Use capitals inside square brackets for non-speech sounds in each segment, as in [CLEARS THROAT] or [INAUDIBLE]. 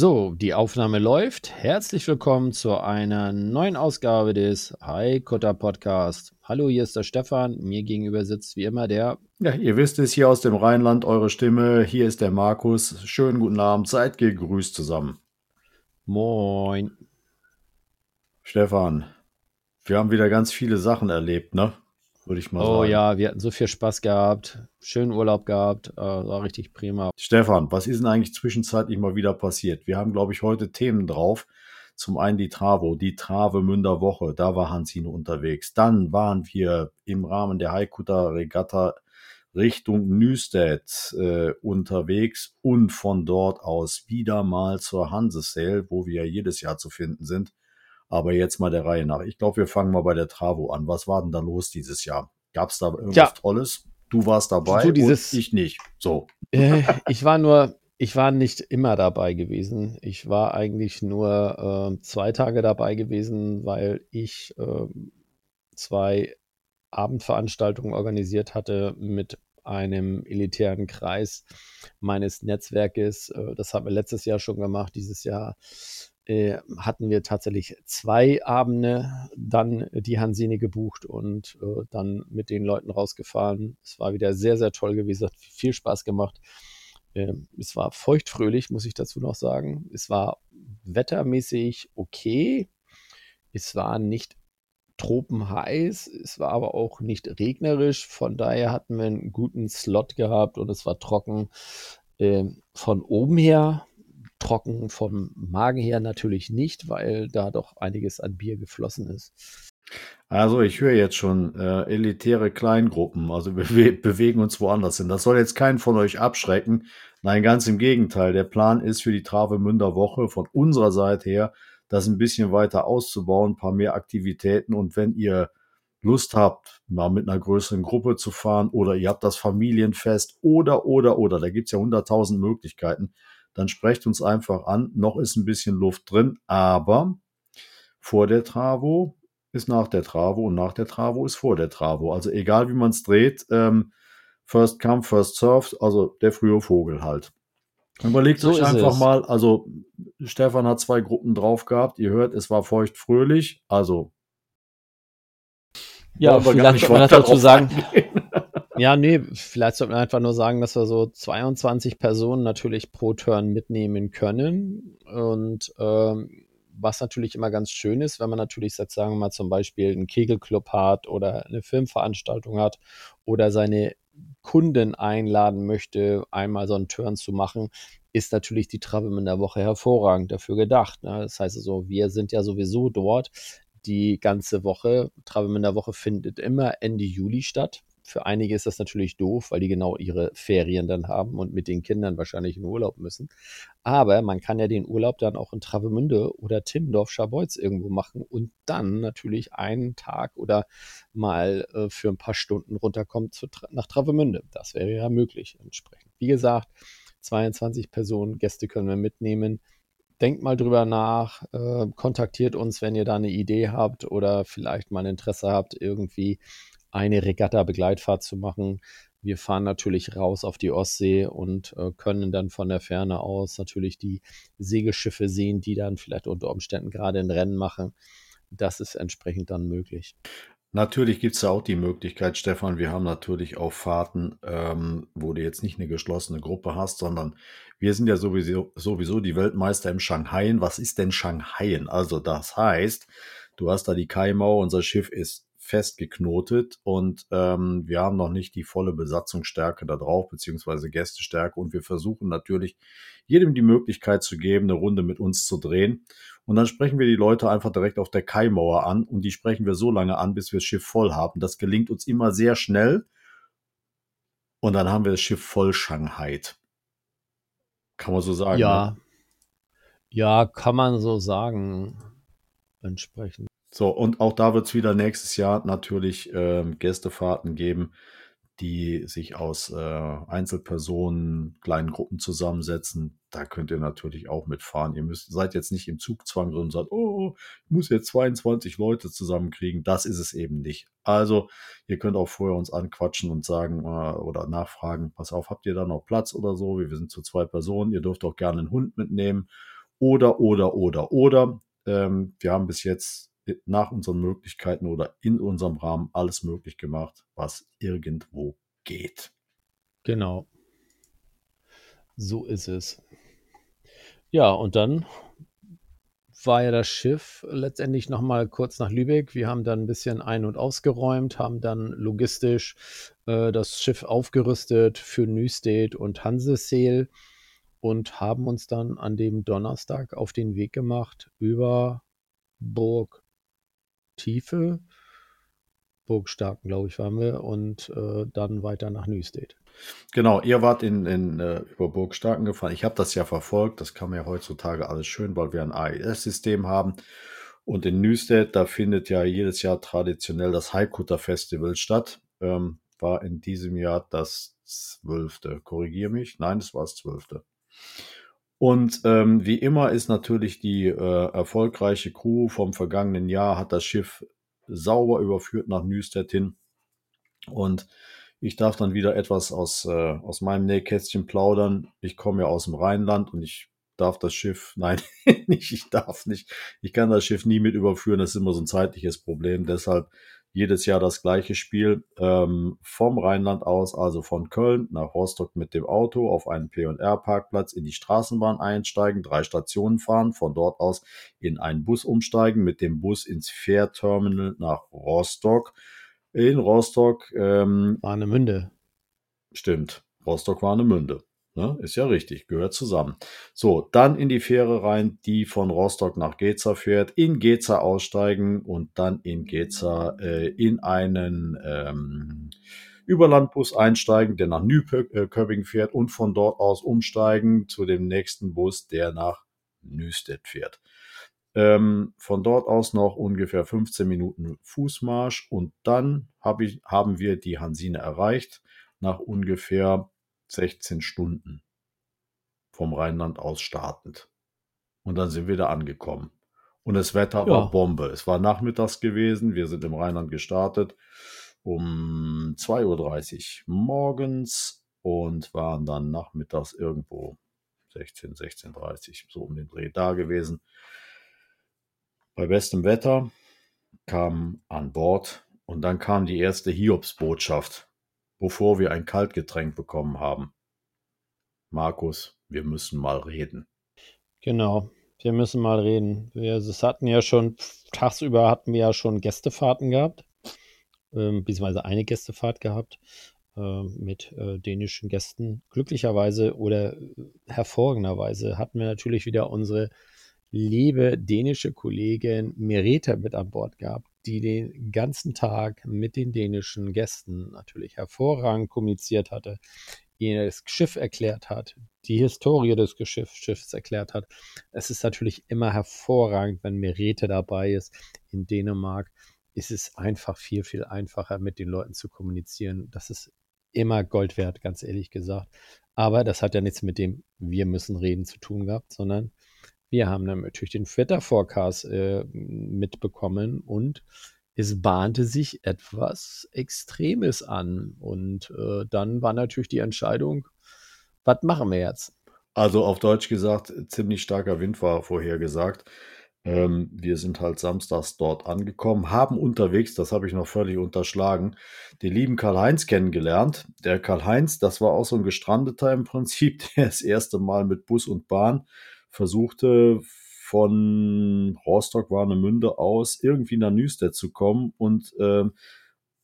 So, die Aufnahme läuft. Herzlich willkommen zu einer neuen Ausgabe des Hi Kutter Podcast. Hallo, hier ist der Stefan. Mir gegenüber sitzt wie immer der. Ja, ihr wisst es hier aus dem Rheinland, eure Stimme. Hier ist der Markus. Schönen guten Abend, seid gegrüßt zusammen. Moin. Stefan, wir haben wieder ganz viele Sachen erlebt, ne? Würde ich mal oh, sagen. Oh ja, wir hatten so viel Spaß gehabt, schönen Urlaub gehabt, äh, war richtig prima. Stefan, was ist denn eigentlich zwischenzeitlich mal wieder passiert? Wir haben, glaube ich, heute Themen drauf. Zum einen die Travo, die Travemünder Woche, da war Hansine unterwegs. Dann waren wir im Rahmen der Haikuta Regatta Richtung Nüstedt äh, unterwegs und von dort aus wieder mal zur Hansesale, wo wir ja jedes Jahr zu finden sind. Aber jetzt mal der Reihe nach. Ich glaube, wir fangen mal bei der Travo an. Was war denn da los dieses Jahr? Gab es da irgendwas ja. Tolles? Du warst dabei du dieses, ich nicht. So. Äh, [LAUGHS] ich war nur, ich war nicht immer dabei gewesen. Ich war eigentlich nur äh, zwei Tage dabei gewesen, weil ich äh, zwei Abendveranstaltungen organisiert hatte mit einem elitären Kreis meines Netzwerkes. Äh, das haben wir letztes Jahr schon gemacht. Dieses Jahr äh, hatten wir tatsächlich zwei Abende dann die Hansine gebucht und äh, dann mit den Leuten rausgefahren. Es war wieder sehr, sehr toll gewesen, hat viel Spaß gemacht. Äh, es war feuchtfröhlich, muss ich dazu noch sagen. Es war wettermäßig okay. Es war nicht tropenheiß, es war aber auch nicht regnerisch. Von daher hatten wir einen guten Slot gehabt und es war trocken. Ähm, von oben her trocken vom Magen her natürlich nicht, weil da doch einiges an Bier geflossen ist. Also ich höre jetzt schon äh, elitäre Kleingruppen, also wir bewegen uns woanders hin. Das soll jetzt keinen von euch abschrecken. Nein, ganz im Gegenteil. Der Plan ist für die Travemünder Woche von unserer Seite her, das ein bisschen weiter auszubauen, ein paar mehr Aktivitäten. Und wenn ihr Lust habt, mal mit einer größeren Gruppe zu fahren oder ihr habt das Familienfest oder, oder, oder, da gibt's ja hunderttausend Möglichkeiten, dann sprecht uns einfach an. Noch ist ein bisschen Luft drin, aber vor der Travo ist nach der Travo und nach der Travo ist vor der Travo. Also egal wie man es dreht, ähm, first come, first served, also der frühe Vogel halt. Überlegt so euch einfach es. mal, also Stefan hat zwei Gruppen drauf gehabt, ihr hört, es war feucht fröhlich, also ja, vielleicht kann man dazu sagen. Ja, nee, vielleicht sollte man einfach nur sagen, dass wir so 22 Personen natürlich pro Turn mitnehmen können. Und ähm, was natürlich immer ganz schön ist, wenn man natürlich jetzt sagen wir mal zum Beispiel einen Kegelclub hat oder eine Filmveranstaltung hat oder seine Kunden einladen möchte, einmal so einen Turn zu machen, ist natürlich die Travel in der Woche hervorragend dafür gedacht. Ne? Das heißt also, wir sind ja sowieso dort die ganze Woche. Travel in der Woche findet immer Ende Juli statt. Für einige ist das natürlich doof, weil die genau ihre Ferien dann haben und mit den Kindern wahrscheinlich in Urlaub müssen. Aber man kann ja den Urlaub dann auch in Travemünde oder Timmendorf, Scharbeutz irgendwo machen und dann natürlich einen Tag oder mal äh, für ein paar Stunden runterkommt zu, nach Travemünde. Das wäre ja möglich entsprechend. Wie gesagt, 22 Personen, Gäste können wir mitnehmen denkt mal drüber nach, äh, kontaktiert uns, wenn ihr da eine Idee habt oder vielleicht mal ein Interesse habt, irgendwie eine Regatta-Begleitfahrt zu machen. Wir fahren natürlich raus auf die Ostsee und äh, können dann von der Ferne aus natürlich die Segelschiffe sehen, die dann vielleicht unter Umständen gerade ein Rennen machen. Das ist entsprechend dann möglich. Natürlich gibt es ja auch die Möglichkeit, Stefan, wir haben natürlich auch Fahrten, ähm, wo du jetzt nicht eine geschlossene Gruppe hast, sondern wir sind ja sowieso, sowieso die Weltmeister im Shanghaien. Was ist denn Shanghaien? Also das heißt, du hast da die Kaimauer, unser Schiff ist festgeknotet und ähm, wir haben noch nicht die volle Besatzungsstärke da drauf, beziehungsweise Gästestärke und wir versuchen natürlich jedem die Möglichkeit zu geben, eine Runde mit uns zu drehen. Und dann sprechen wir die Leute einfach direkt auf der Kaimauer an und die sprechen wir so lange an, bis wir das Schiff voll haben. Das gelingt uns immer sehr schnell und dann haben wir das Schiff voll Shanghai. Kann man so sagen. Ja. Ne? Ja, kann man so sagen. Entsprechend. So, und auch da wird es wieder nächstes Jahr natürlich ähm, Gästefahrten geben, die sich aus äh, Einzelpersonen, kleinen Gruppen zusammensetzen. Da könnt ihr natürlich auch mitfahren. Ihr müsst, seid jetzt nicht im Zugzwang drin und sagt, oh, ich muss jetzt 22 Leute zusammenkriegen. Das ist es eben nicht. Also, ihr könnt auch vorher uns anquatschen und sagen äh, oder nachfragen, pass auf, habt ihr da noch Platz oder so? Wir sind zu zwei Personen. Ihr dürft auch gerne einen Hund mitnehmen. Oder, oder, oder, oder. Ähm, wir haben bis jetzt nach unseren Möglichkeiten oder in unserem Rahmen alles möglich gemacht, was irgendwo geht. Genau. So ist es. Ja, und dann war ja das Schiff letztendlich nochmal kurz nach Lübeck. Wir haben dann ein bisschen ein- und ausgeräumt, haben dann logistisch äh, das Schiff aufgerüstet für Nüstedt und Hanseseel und haben uns dann an dem Donnerstag auf den Weg gemacht über Burg Tiefe, Burgstarken, glaube ich, waren wir, und äh, dann weiter nach Nüstedt. Genau, ihr wart in, in äh, über Burgstarken gefahren. Ich habe das ja verfolgt. Das kann man ja heutzutage alles schön, weil wir ein AES-System haben. Und in Nüstedt, da findet ja jedes Jahr traditionell das Haikutter Festival statt. Ähm, war in diesem Jahr das zwölfte. Korrigiere mich. Nein, es war das zwölfte. Und ähm, wie immer ist natürlich die äh, erfolgreiche Crew vom vergangenen Jahr, hat das Schiff sauber überführt nach Nüstedt hin. Und ich darf dann wieder etwas aus, äh, aus meinem Nähkästchen plaudern. Ich komme ja aus dem Rheinland und ich darf das Schiff, [LAUGHS] nein, nicht, ich darf nicht. Ich kann das Schiff nie mit überführen, das ist immer so ein zeitliches Problem. Deshalb jedes Jahr das gleiche Spiel ähm, vom Rheinland aus, also von Köln nach Rostock mit dem Auto auf einen P&R-Parkplatz in die Straßenbahn einsteigen, drei Stationen fahren, von dort aus in einen Bus umsteigen, mit dem Bus ins Fährterminal nach Rostock. In Rostock ähm, Warnemünde. Stimmt, Rostock Warnemünde. Ne? Ist ja richtig, gehört zusammen. So, dann in die Fähre rein, die von Rostock nach Geza fährt, in Geza aussteigen und dann in Geza äh, in einen ähm, Überlandbus einsteigen, der nach Nyköping fährt und von dort aus umsteigen zu dem nächsten Bus, der nach Nüstedt fährt. Ähm, von dort aus noch ungefähr 15 Minuten Fußmarsch und dann hab ich, haben wir die Hansine erreicht nach ungefähr 16 Stunden vom Rheinland aus startend. Und dann sind wir da angekommen. Und das Wetter Ja. war Bombe. Es war nachmittags gewesen. Wir sind im Rheinland gestartet um 2.30 Uhr morgens und waren dann nachmittags irgendwo 16, 16.30 so um den Dreh da gewesen. Bei bestem Wetter kam an Bord und dann kam die erste Hiobsbotschaft, bevor wir ein Kaltgetränk bekommen haben. Markus, wir müssen mal reden. Genau. Wir müssen mal reden. Wir es hatten ja schon, tagsüber hatten wir ja schon Gästefahrten gehabt, ähm, beziehungsweise eine Gästefahrt gehabt äh, mit äh, dänischen Gästen. Glücklicherweise oder äh, hervorragenderweise hatten wir natürlich wieder unsere liebe dänische Kollegin Merete mit an Bord gehabt, die den ganzen Tag mit den dänischen Gästen natürlich hervorragend kommuniziert hatte, ihnen das Schiff erklärt hat, die Historie des Geschiff, Schiffs erklärt hat. Es ist natürlich immer hervorragend, wenn Merete dabei ist. In Dänemark ist es einfach viel, viel einfacher, mit den Leuten zu kommunizieren. Das ist immer Gold wert, ganz ehrlich gesagt. Aber das hat ja nichts mit dem Wir müssen reden zu tun gehabt, sondern wir haben dann natürlich den Wetter-Forecast äh, mitbekommen und es bahnte sich etwas Extremes an. Und äh, dann war natürlich die Entscheidung, was machen wir jetzt? Also auf Deutsch gesagt, ziemlich starker Wind war vorhergesagt. Ähm, wir sind halt samstags dort angekommen, haben unterwegs, das habe ich noch völlig unterschlagen, den lieben Karl-Heinz kennengelernt. Der Karl-Heinz, das war auch so ein Gestrandeter im Prinzip, [LAUGHS] der das erste Mal mit Bus und Bahn versuchte von Rostock Warnemünde aus irgendwie nach Nüstedt zu kommen und ähm,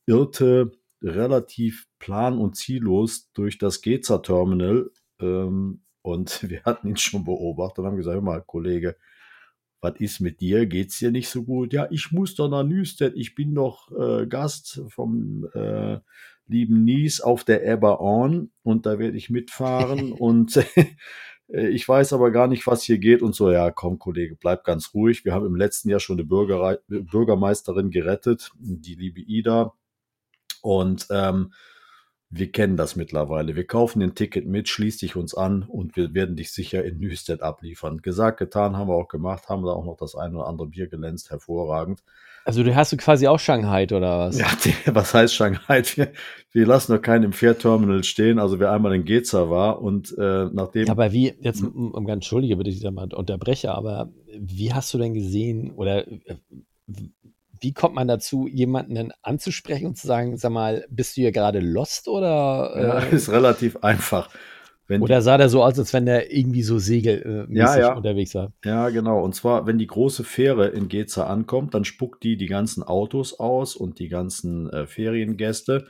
irrte relativ plan und ziellos durch das Geza Terminal ähm, und [LAUGHS] wir hatten ihn schon beobachtet und haben gesagt, hör mal, Kollege, was ist mit dir? Geht's dir nicht so gut? Ja, ich muss doch nach Nüstedt. Ich bin doch äh, Gast vom äh, lieben Nies auf der Eber On und da werde ich mitfahren [LAUGHS] und Äh, [LAUGHS] ich weiß aber gar nicht, was hier geht und so. Ja, komm, Kollege, bleib ganz ruhig. Wir haben im letzten Jahr schon eine Bürger Bürgermeisterin gerettet, die liebe Ida. Und ähm, wir kennen das mittlerweile. Wir kaufen ein Ticket mit, schließ dich uns an und wir werden dich sicher in Nüstedt abliefern. Gesagt, getan, haben wir auch gemacht, haben da auch noch das eine oder andere Bier glänzt, hervorragend. Also du hast du quasi auch Shanghai oder was? Ja, [LAUGHS] was heißt Shanghai? Wir, wir lassen doch keinen im Fährterminal stehen. Also wer einmal in Geza war und äh, nachdem. Aber wie, jetzt, um, um, entschuldige bitte, ich mal unterbreche, aber wie hast du denn gesehen oder äh, wie kommt man dazu, jemanden anzusprechen und zu sagen, sag mal, bist du hier gerade lost oder? Äh, ja, [LAUGHS] ist relativ einfach. Wenn Oder sah der so aus, als wenn der irgendwie so segelmäßig ja, ja. unterwegs war? Ja, genau. Und zwar, wenn die große Fähre in Geza ankommt, dann spuckt die die ganzen Autos aus und die ganzen äh, Feriengäste.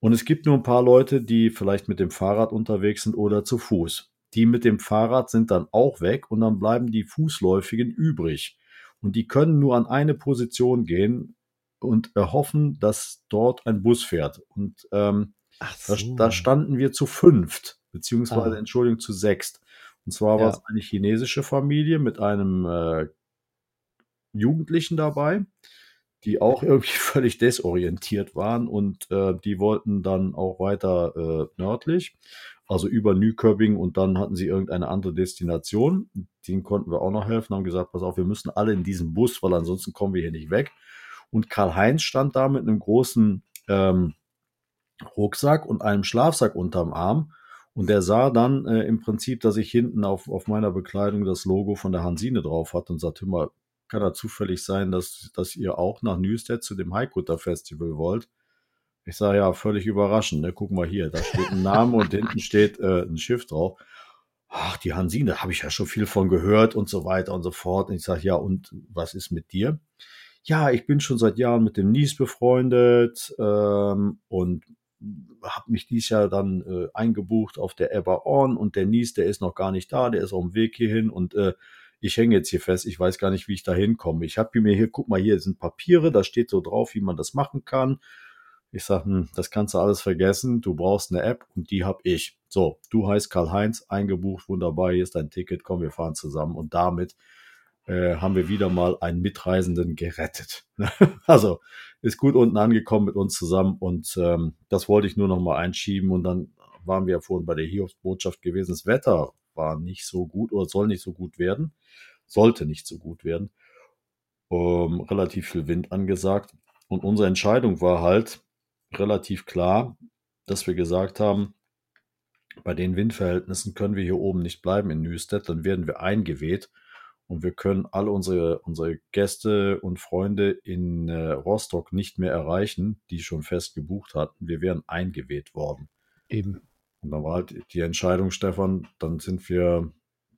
Und es gibt nur ein paar Leute, die vielleicht mit dem Fahrrad unterwegs sind oder zu Fuß. Die mit dem Fahrrad sind dann auch weg und dann bleiben die Fußläufigen übrig. Und die können nur an eine Position gehen und erhoffen, dass dort ein Bus fährt. Und ähm, so. da, da, standen wir zu fünft beziehungsweise, ah. Entschuldigung, zu sechst. Und zwar war es eine chinesische Familie mit einem äh, Jugendlichen dabei, die auch irgendwie [LAUGHS] völlig desorientiert waren und äh, die wollten dann auch weiter äh, nördlich, also über Nyköping und dann hatten sie irgendeine andere Destination. Denen konnten wir auch noch helfen, haben gesagt, pass auf, wir müssen alle in diesen Bus, weil ansonsten kommen wir hier nicht weg. Und Karl-Heinz stand da mit einem großen ähm, Rucksack und einem Schlafsack unterm Arm und der sah dann äh, im Prinzip, dass ich hinten auf, auf meiner Bekleidung das Logo von der Hansine drauf hatte und sagte, immer, kann da zufällig sein, dass, dass ihr auch nach Newstead zu dem Highcutter Festival wollt? Ich sage, ja, völlig überraschend. Ne? Guck mal hier, da steht ein Name und hinten steht äh, ein Schiff drauf. Ach, die Hansine, da habe ich ja schon viel von gehört und so weiter und so fort. Und ich sage, ja, und was ist mit dir? Ja, ich bin schon seit Jahren mit dem Nies befreundet ähm, und habe mich dies Jahr dann äh, eingebucht auf der Ever On und der Nies, der ist noch gar nicht da, der ist auf dem Weg hierhin und äh, ich hänge jetzt hier fest, ich weiß gar nicht, wie ich da hinkomme. Ich habe mir hier, guck mal, hier sind Papiere, da steht so drauf, wie man das machen kann. Ich sage, hm, das kannst du alles vergessen, du brauchst eine App und die habe ich. So, du heißt Karl-Heinz, eingebucht, wunderbar, hier ist dein Ticket, komm, wir fahren zusammen und damit äh, haben wir wieder mal einen Mitreisenden gerettet. [LAUGHS] also ist gut unten angekommen mit uns zusammen und ähm, das wollte ich nur noch mal einschieben und dann waren wir ja vorhin bei der Hiobsbotschaft gewesen. Das Wetter war nicht so gut oder soll nicht so gut werden, sollte nicht so gut werden. Ähm, relativ viel Wind angesagt und unsere Entscheidung war halt relativ klar, dass wir gesagt haben, bei den Windverhältnissen können wir hier oben nicht bleiben in Nüstedt, dann werden wir eingeweht und wir können alle unsere, unsere Gäste und Freunde in äh, Rostock nicht mehr erreichen, die schon fest gebucht hatten. Wir wären eingeweht worden. Eben. Und dann war halt die Entscheidung, Stefan, dann sind wir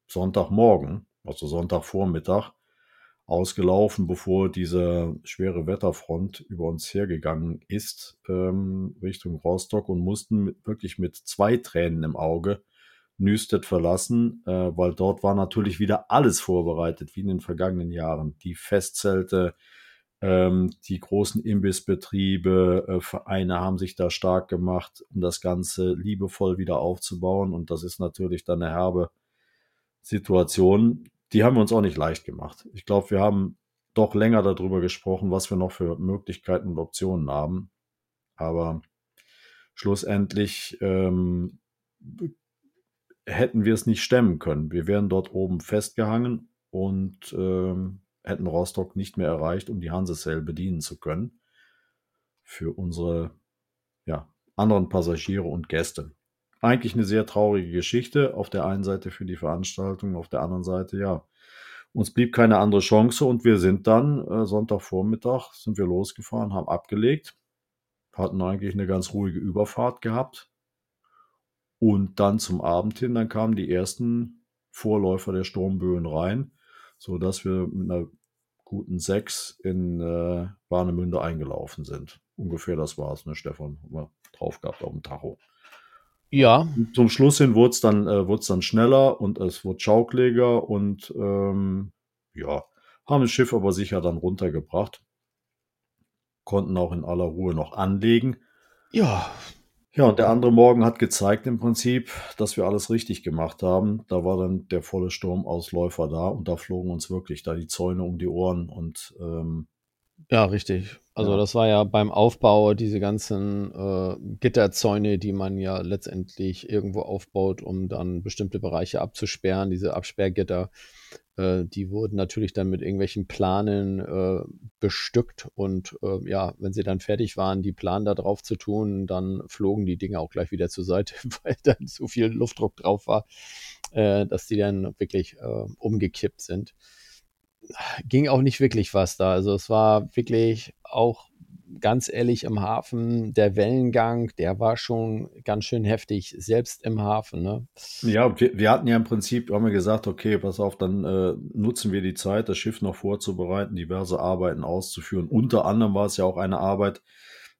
Sonntagmorgen, also Sonntagvormittag, ausgelaufen, bevor diese schwere Wetterfront über uns hergegangen ist, ähm, Richtung Rostock und mussten mit, wirklich mit zwei Tränen im Auge Nüstedt verlassen, äh, weil dort war natürlich wieder alles vorbereitet, wie in den vergangenen Jahren. Die Festzelte, ähm, die großen Imbissbetriebe, äh, Vereine haben sich da stark gemacht, um das Ganze liebevoll wieder aufzubauen. Und das ist natürlich dann eine herbe Situation. Die haben wir uns auch nicht leicht gemacht. Ich glaube, wir haben doch länger darüber gesprochen, was wir noch für Möglichkeiten und Optionen haben. Aber schlussendlich ähm, hätten wir es nicht stemmen können. Wir wären dort oben festgehangen und ähm, hätten Rostock nicht mehr erreicht, um die Hansesell bedienen zu können für unsere ja, anderen Passagiere und Gäste. Eigentlich eine sehr traurige Geschichte. Auf der einen Seite für die Veranstaltung, auf der anderen Seite ja. Uns blieb keine andere Chance und wir sind dann äh, Sonntagvormittag sind wir losgefahren, haben abgelegt, hatten eigentlich eine ganz ruhige Überfahrt gehabt, und dann zum Abend hin, dann kamen die ersten Vorläufer der Sturmböen rein, so dass wir mit einer guten Sechs in äh, Warnemünde eingelaufen sind. Ungefähr das war es, ne, Stefan? Haben wir drauf gehabt auf dem Tacho. Ja. Zum Schluss hin wurde es dann, äh, dann schneller und es wurde schaukliger und ähm, ja, haben das Schiff aber sicher dann runtergebracht. Konnten auch in aller Ruhe noch anlegen. Ja, Ja, und der andere Morgen hat gezeigt im Prinzip, dass wir alles richtig gemacht haben. Da war dann der volle Sturmausläufer da und da flogen uns wirklich da die Zäune um die Ohren und ähm, Ja, richtig. Also Ja. das war ja beim Aufbau diese ganzen äh, Gitterzäune, die man ja letztendlich irgendwo aufbaut, um dann bestimmte Bereiche abzusperren, diese Absperrgitter, äh, die wurden natürlich dann mit irgendwelchen Planen äh, bestückt und äh, ja, wenn sie dann fertig waren, die Planen da drauf zu tun, dann flogen die Dinge auch gleich wieder zur Seite, [LAUGHS] weil dann so viel Luftdruck drauf war, äh, dass die dann wirklich äh, umgekippt sind ging auch nicht wirklich was da. Also es war wirklich auch ganz ehrlich im Hafen, der Wellengang, der war schon ganz schön heftig, selbst im Hafen. Ne? Ja, wir, wir hatten ja im Prinzip, haben wir gesagt, okay, pass auf, dann äh, nutzen wir die Zeit, das Schiff noch vorzubereiten, diverse Arbeiten auszuführen. Unter anderem war es ja auch eine Arbeit,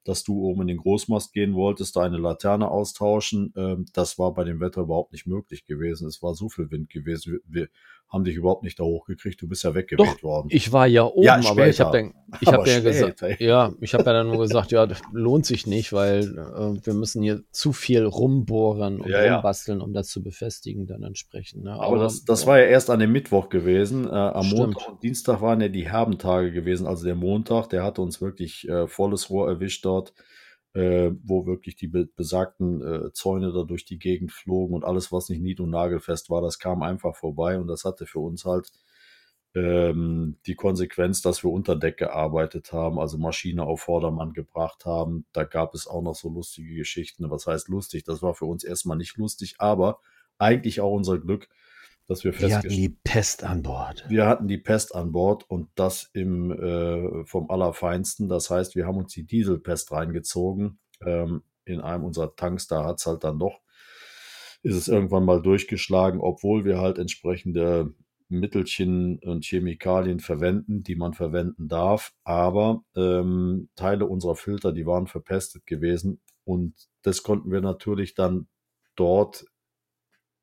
dass du oben in den Großmast gehen wolltest, da eine Laterne austauschen. Ähm, das war bei dem Wetter überhaupt nicht möglich gewesen. Es war so viel Wind gewesen. Wir, wir haben dich überhaupt nicht da hochgekriegt. Du bist ja weggeweht worden. Ich war ja oben, Ja, aber ich habe dann, ich Aber habe ja gesagt, ja, ich habe ja dann nur gesagt, ja, das lohnt sich nicht, weil äh, wir müssen hier zu viel rumbohren und Ja, rumbasteln, um das zu befestigen dann entsprechend. Ne? Aber das, das war ja erst an dem Mittwoch gewesen. Äh, am Stimmt. Montag und Dienstag waren ja die herben Tage gewesen. Also der Montag, der hatte uns wirklich äh, volles Rohr erwischt dort, äh, wo wirklich die be besagten äh, Zäune da durch die Gegend flogen und alles, was nicht nied- und nagelfest war, das kam einfach vorbei und das hatte für uns halt ähm, die Konsequenz, dass wir unter Deck gearbeitet haben, also Maschine auf Vordermann gebracht haben. Da gab es auch noch so lustige Geschichten. Was heißt lustig? Das war für uns erstmal nicht lustig, aber eigentlich auch unser Glück, dass wir wir hatten festgestellt die Pest an Bord. wir hatten die Pest an Bord und das im äh, vom Allerfeinsten. Das heißt, wir haben uns die Dieselpest reingezogen. Ähm, in einem unserer Tanks, da hat's halt dann doch, ist es irgendwann mal durchgeschlagen, obwohl wir halt entsprechende Mittelchen und Chemikalien verwenden, die man verwenden darf. Aber ähm, Teile unserer Filter, die waren verpestet gewesen und das konnten wir natürlich dann dort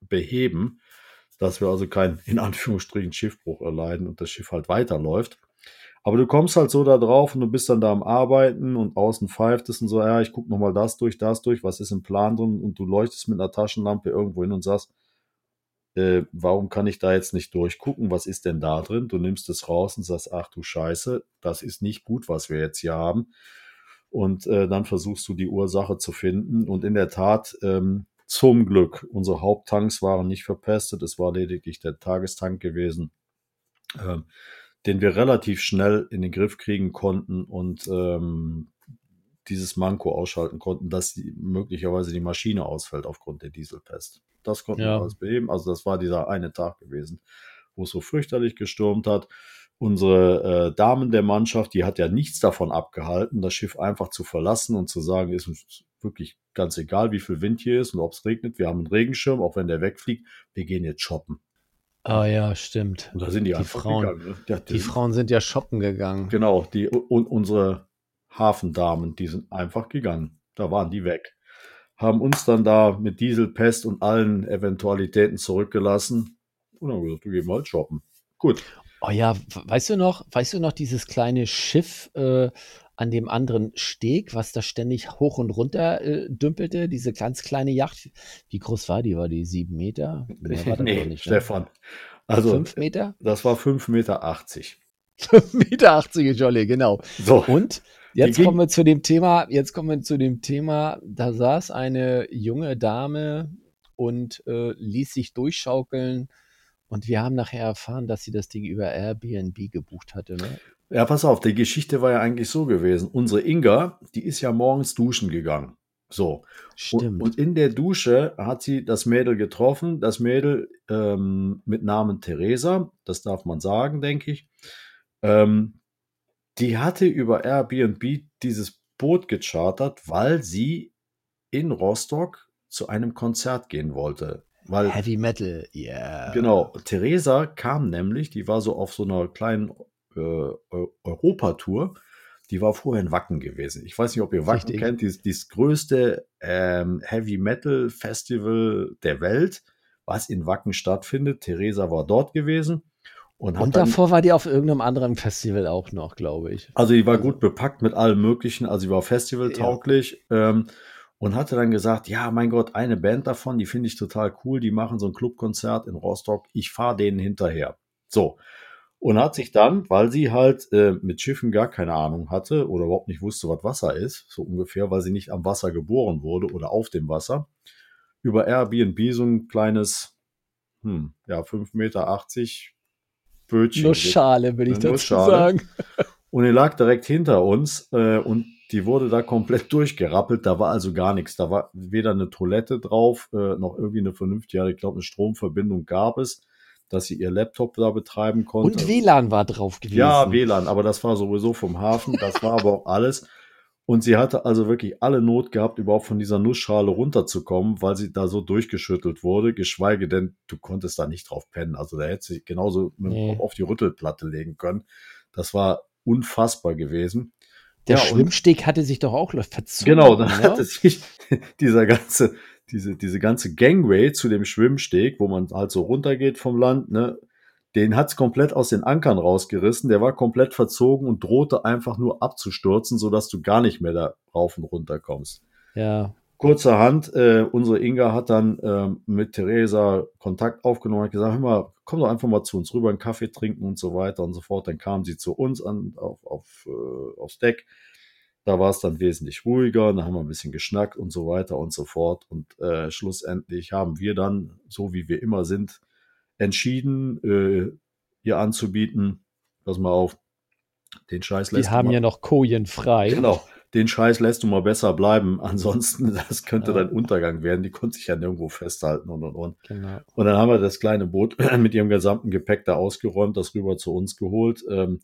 beheben, dass wir also keinen, in Anführungsstrichen, Schiffbruch erleiden und das Schiff halt weiterläuft. Aber du kommst halt so da drauf und du bist dann da am Arbeiten und außen pfeift es und so, ja, ich guck noch mal das durch, das durch, was ist im Plan drin und du leuchtest mit einer Taschenlampe irgendwo hin und sagst, äh, warum kann ich da jetzt nicht durchgucken? Was ist denn da drin? Du nimmst es raus und sagst, ach du Scheiße, das ist nicht gut, was wir jetzt hier haben. Und äh, dann versuchst du die Ursache zu finden. Und in der Tat, ähm, zum Glück, unsere Haupttanks waren nicht verpestet. Es war lediglich der Tagestank gewesen, ähm, den wir relativ schnell in den Griff kriegen konnten und ähm, dieses Manko ausschalten konnten, dass die, möglicherweise die Maschine ausfällt aufgrund der Dieselpest. Das konnten Ja. wir alles beheben. Also das war dieser eine Tag gewesen, wo es so fürchterlich gestürmt hat. Unsere äh, Damen der Mannschaft, die hat ja nichts davon abgehalten, das Schiff einfach zu verlassen und zu sagen, ist uns wirklich ganz egal, wie viel Wind hier ist und ob es regnet. Wir haben einen Regenschirm, auch wenn der wegfliegt. Wir gehen jetzt shoppen. Ah ja, stimmt. Und da sind die, Die Frauen. gegangen. Ne? Ja, Die Frauen sind ja shoppen gegangen. Genau, die und unsere Hafendamen, die sind einfach gegangen. Da waren die weg. Haben uns dann da mit Dieselpest und allen Eventualitäten zurückgelassen. Und haben gesagt, wir gehen mal shoppen. Gut. Oh ja, we- weißt du noch, weißt du noch dieses kleine Schiff äh, an dem anderen Steg, was da ständig hoch und runter äh, dümpelte, diese ganz kleine Yacht? Wie groß war die? War die sieben Meter? Mehr [LAUGHS] nee, nicht, ne? Stefan. Also, Fünf Meter? das war 5,80 Meter. Fünf Meter 80 [LAUGHS] Jolly, genau. So, Und jetzt kommen wir zu dem Thema, jetzt kommen wir zu dem Thema, da saß eine junge Dame und äh, ließ sich durchschaukeln. Und wir haben nachher erfahren, dass sie das Ding über Airbnb gebucht hatte. Ne? Ja, pass auf, die Geschichte war ja eigentlich so gewesen. Unsere Inga, die ist ja morgens duschen gegangen. So. Stimmt. Und, und in der Dusche hat sie das Mädel getroffen. Das Mädel ähm, mit Namen Theresa, das darf man sagen, denke ich. Ähm, die hatte über Airbnb dieses Boot gechartert, weil sie in Rostock zu einem Konzert gehen wollte. Weil Heavy Metal, yeah. Genau, Theresa kam nämlich, die war so auf so einer kleinen äh, Eu- Europatour. Die war vorher in Wacken gewesen. Ich weiß nicht, ob ihr Wacken Richtig. kennt, dieses, dieses größte ähm, Heavy Metal Festival der Welt, was in Wacken stattfindet. Theresa war dort gewesen und Und dann, davor war die auf irgendeinem anderen Festival auch noch, glaube ich. also die war gut bepackt mit allem Möglichen, also sie war festivaltauglich. Ähm, und hatte dann gesagt, ja, mein Gott, eine Band davon, die finde ich total cool, die machen so ein Clubkonzert in Rostock, ich fahre denen hinterher. So. Und hat sich dann, weil sie halt äh, mit Schiffen gar keine Ahnung hatte oder überhaupt nicht wusste, was Wasser ist, so ungefähr, weil sie nicht am Wasser geboren wurde oder auf dem Wasser, über Airbnb so ein kleines, hm, ja, 5,80 Meter Bötchen. Nussschale, würde ich dazu Nussschale. sagen. Und die lag direkt hinter uns äh, und die wurde da komplett [LAUGHS] durchgerappelt. Da war also gar nichts. Da war weder eine Toilette drauf, äh, noch irgendwie eine vernünftige, ich glaube, eine Stromverbindung gab es, dass sie ihr Laptop da betreiben konnte. Und WLAN war drauf gewesen. Ja, WLAN, aber das war sowieso vom Hafen, das war aber auch alles. Und sie hatte also wirklich alle Not gehabt, überhaupt von dieser Nussschale runterzukommen, weil sie da so durchgeschüttelt wurde, geschweige denn, du konntest da nicht drauf pennen. Also da hätte sie genauso Nee. Auf die Rüttelplatte legen können. Das war unfassbar gewesen. Der Ja, Schwimmsteg hatte sich doch auch verzogen. Genau, da ne? hatte sich [LAUGHS] dieser ganze, diese, diese ganze Gangway zu dem Schwimmsteg, wo man halt so runtergeht vom Land, ne, den hat's komplett aus den Ankern rausgerissen. Der war komplett verzogen und drohte einfach nur abzustürzen, sodass du gar nicht mehr da rauf und runter kommst. Ja, Kurzerhand, äh, unsere Inga hat dann ähm, mit Theresa Kontakt aufgenommen und hat gesagt, hör mal, komm doch einfach mal zu uns rüber, einen Kaffee trinken und so weiter und so fort. Dann kam sie zu uns an, auf, auf, äh, aufs Deck. Da war es dann wesentlich ruhiger, dann haben wir ein bisschen geschnackt und so weiter und so fort. Und äh, schlussendlich haben wir dann, so wie wir immer sind, entschieden, äh, ihr anzubieten, pass mal auf, den Scheiß lässt du haben ja noch Kojen frei. Genau. Den Scheiß lässt du mal besser bleiben. [LAUGHS] Ansonsten, das könnte Ja. dein Untergang werden. Die konnte sich ja nirgendwo festhalten und und und. Genau. Und dann haben wir das kleine Boot [CLEARS THROAT] mit ihrem gesamten Gepäck da ausgeräumt, das rüber zu uns geholt. Ähm,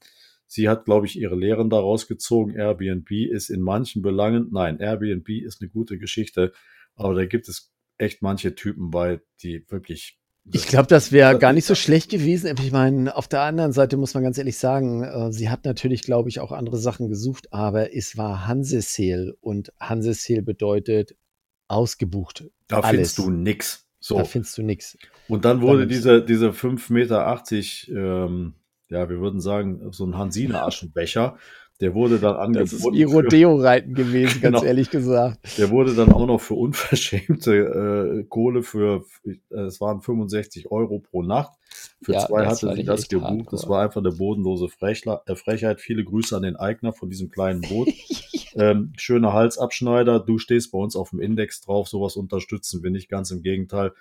sie hat, glaube ich, ihre Lehren daraus gezogen. Airbnb ist in manchen Belangen, nein, Airbnb ist eine gute Geschichte, aber da gibt es echt manche Typen bei, die wirklich. Ich glaube, das wäre gar nicht so schlecht gewesen. Ich meine, auf der anderen Seite muss man ganz ehrlich sagen, äh, sie hat natürlich, glaube ich, auch andere Sachen gesucht, aber es war Hanseseel und Hanseseel bedeutet ausgebucht. da alles. findest du nix. So. Da findest du nichts. Und dann wurde diese, diese 5,80 Meter, ähm, ja, wir würden sagen, so ein Hansine Aschenbecher, der wurde dann angeboten. Das ist wie für- Rodeo-Reiten gewesen, [LAUGHS] ganz Genau. ehrlich gesagt. Der wurde dann auch noch für unverschämte äh, Kohle für, äh, es waren 65 Euro pro Nacht. Für Ja, zwei hatte sie das gebucht. hardcore. Das war einfach eine bodenlose Frechla äh, Frechheit. Viele Grüße an den Eigner von diesem kleinen Boot. [LAUGHS] ähm, schöner Halsabschneider. Du stehst bei uns auf dem Index drauf. Sowas unterstützen wir nicht. Ganz im Gegenteil.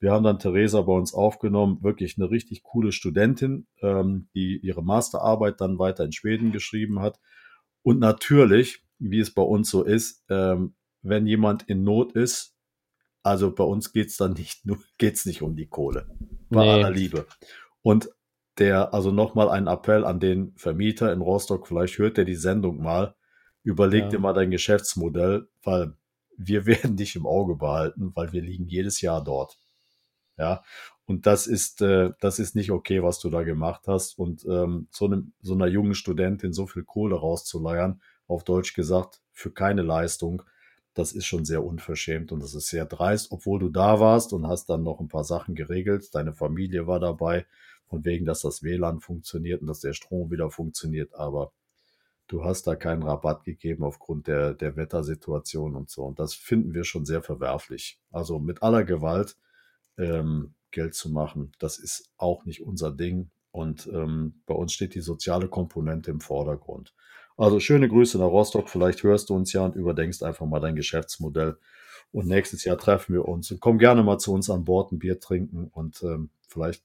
Wir haben dann Theresa bei uns aufgenommen. Wirklich eine richtig coole Studentin, ähm, die ihre Masterarbeit dann weiter in Schweden geschrieben hat. Und natürlich, wie es bei uns so ist, ähm, wenn jemand in Not ist, also bei uns geht's dann nicht nur, [LAUGHS] geht's nicht um die Kohle. Bei Nee. aller Liebe. Und der, also nochmal ein Appell an den Vermieter in Rostock, vielleicht hört er die Sendung mal, überleg Ja. dir mal dein Geschäftsmodell, weil wir [LAUGHS] werden dich im Auge behalten, weil wir liegen jedes Jahr dort. Ja, und das ist, äh, das ist nicht okay, was du da gemacht hast. Und ähm, so, einem, so einer jungen Studentin so viel Kohle rauszuleiern, auf Deutsch gesagt, für keine Leistung, das ist schon sehr unverschämt und das ist sehr dreist, obwohl du da warst und hast dann noch ein paar Sachen geregelt. Deine Familie war dabei, von wegen, dass das WLAN funktioniert und dass der Strom wieder funktioniert, aber du hast da keinen Rabatt gegeben aufgrund der, der Wettersituation und so. Und das finden wir schon sehr verwerflich. Also mit aller Gewalt ähm, Geld zu machen, das ist auch nicht unser Ding. Und ähm, bei uns steht die soziale Komponente im Vordergrund. Also schöne Grüße nach Rostock. Vielleicht hörst du uns ja und überdenkst einfach mal dein Geschäftsmodell. Und nächstes Jahr treffen wir uns und komm gerne mal zu uns an Bord, ein Bier trinken und ähm, vielleicht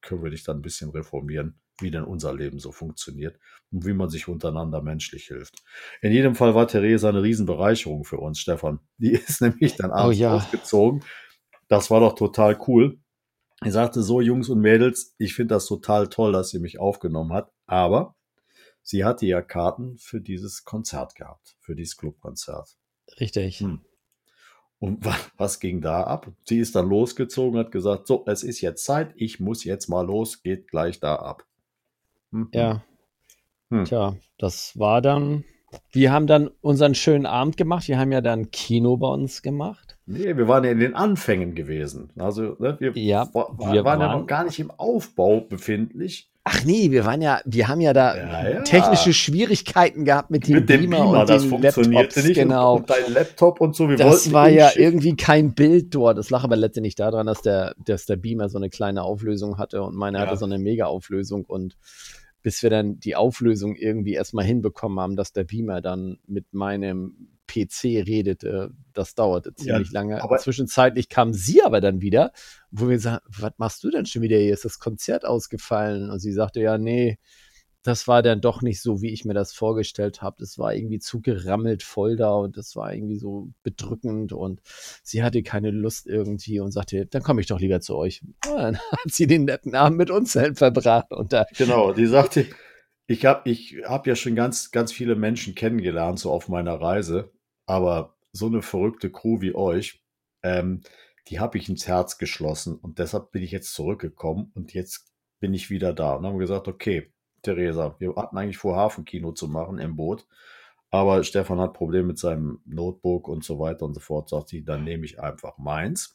können wir dich dann ein bisschen reformieren, wie denn unser Leben so funktioniert und wie man sich untereinander menschlich hilft. In jedem Fall war Theresa eine Riesenbereicherung für uns, Stefan. Die ist [LAUGHS] nämlich dann abends ja. ausgezogen. Das war doch total cool. Er sagte so, Jungs und Mädels, ich finde das total toll, dass ihr mich aufgenommen habt, aber sie hatte ja Karten für dieses Konzert gehabt, für dieses Clubkonzert. Richtig. Hm. Und wa- was ging da ab? Sie ist dann losgezogen, hat gesagt, so, es ist jetzt Zeit, ich muss jetzt mal los, geht gleich da ab. Mhm. Ja. Hm. Tja, das war dann. Wir haben dann unseren schönen Abend gemacht. Wir haben ja dann Kino bei uns gemacht. Nee, wir waren ja in den Anfängen gewesen. Also, ne, wir, Ja, wa- wa- wir waren ja waren- noch gar nicht im Aufbau befindlich. Ach nee, wir waren ja, wir haben ja da Ja, ja. technische Schwierigkeiten gehabt mit dem Mit dem Beamer, Beamer, und das funktionierte Laptops, nicht. genau. Und, und dein Laptop und so. Wir das wollten war ja irgendwie kein Bild dort. Das lag aber letztendlich daran, dass der, dass der Beamer so eine kleine Auflösung hatte und meine Ja. hatte so eine Mega-Auflösung und bis wir dann die Auflösung irgendwie erstmal hinbekommen haben, dass der Beamer dann mit meinem PC redete, das dauerte ziemlich lange. aber- Zwischenzeitlich kam sie aber dann wieder, wo wir sagen, was machst du denn schon wieder hier? Ist das Konzert ausgefallen? Und sie sagte, ja, nee, das war dann doch nicht so, wie ich mir das vorgestellt habe. Das war irgendwie zu gerammelt voll da und das war irgendwie so bedrückend und sie hatte keine Lust irgendwie und sagte, dann komme ich doch lieber zu euch. [LAUGHS] Ja, dann hat sie den netten Abend mit uns halt verbracht und da, Genau, die sagte, ich habe ich hab ja schon ganz, ganz viele Menschen kennengelernt, so auf meiner Reise, aber so eine verrückte Crew wie euch, ähm, die habe ich ins Herz geschlossen und deshalb bin ich jetzt zurückgekommen und jetzt bin ich wieder da. Und haben gesagt, okay, Theresa, wir hatten eigentlich vor, Hafenkino zu machen im Boot, aber Stefan hat Probleme mit seinem Notebook und so weiter und so fort, sagt sie, dann nehme ich einfach meins.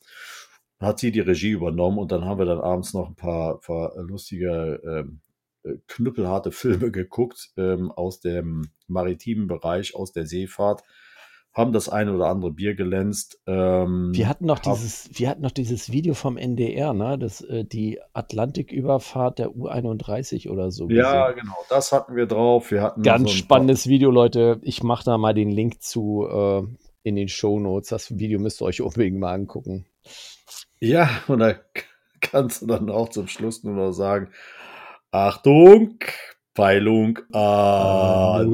Hat sie die Regie übernommen und dann haben wir dann abends noch ein paar, paar lustige ähm, äh, knüppelharte Filme geguckt ähm, aus dem maritimen Bereich, aus der Seefahrt, haben das eine oder andere Bier gelänzt. Ähm, wir hatten noch dieses, wir hatten noch dieses Video vom NDR, ne, das, äh, die Atlantiküberfahrt der U31 oder so. Ja, gesehen. genau, das hatten wir drauf. Wir hatten Ganz so spannendes Video, Leute. Ich mache da mal den Link zu äh, in den Show Notes. Das Video müsst ihr euch unbedingt mal angucken. Ja, und da [LAUGHS] kannst du dann auch zum Schluss nur noch sagen: Achtung, Peilung A0.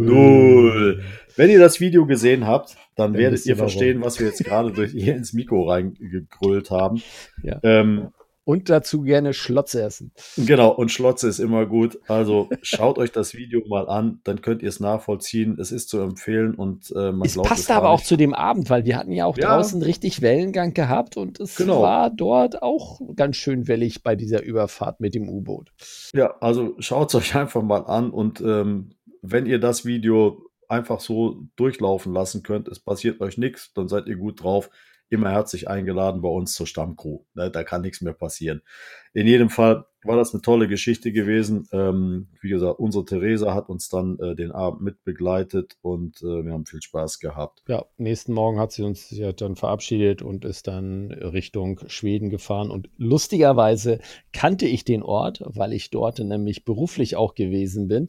Wenn ihr das Video gesehen habt, dann, Dann werdet ihr ihr verstehen, warum. was wir jetzt gerade durch [LAUGHS] hier ins Mikro reingegrüllt haben. Ja. Ähm, Und dazu gerne Schlotze essen. Genau, und Schlotze ist immer gut. Also schaut euch das Video mal an, dann könnt ihr es nachvollziehen. Es ist zu empfehlen und äh, man Es glaubt passt gar aber auch nicht. zu dem Abend, weil wir hatten ja auch Ja. draußen richtig Wellengang gehabt und es Genau. war dort auch ganz schön wellig bei dieser Überfahrt mit dem U-Boot. Ja, also schaut es euch [LAUGHS] einfach mal an und ähm, wenn ihr das Video einfach so durchlaufen lassen könnt, es passiert euch nichts, dann seid ihr gut drauf. Immer herzlich eingeladen bei uns zur Stammcrew. Ne, da kann nichts mehr passieren. In jedem Fall war das eine tolle Geschichte gewesen. Ähm, wie gesagt, unsere Theresa hat uns dann äh, den Abend mit begleitet und äh, wir haben viel Spaß gehabt. Ja, nächsten Morgen hat sie uns ja dann verabschiedet und ist dann Richtung Schweden gefahren. Und lustigerweise kannte ich den Ort, weil ich dort nämlich beruflich auch gewesen bin.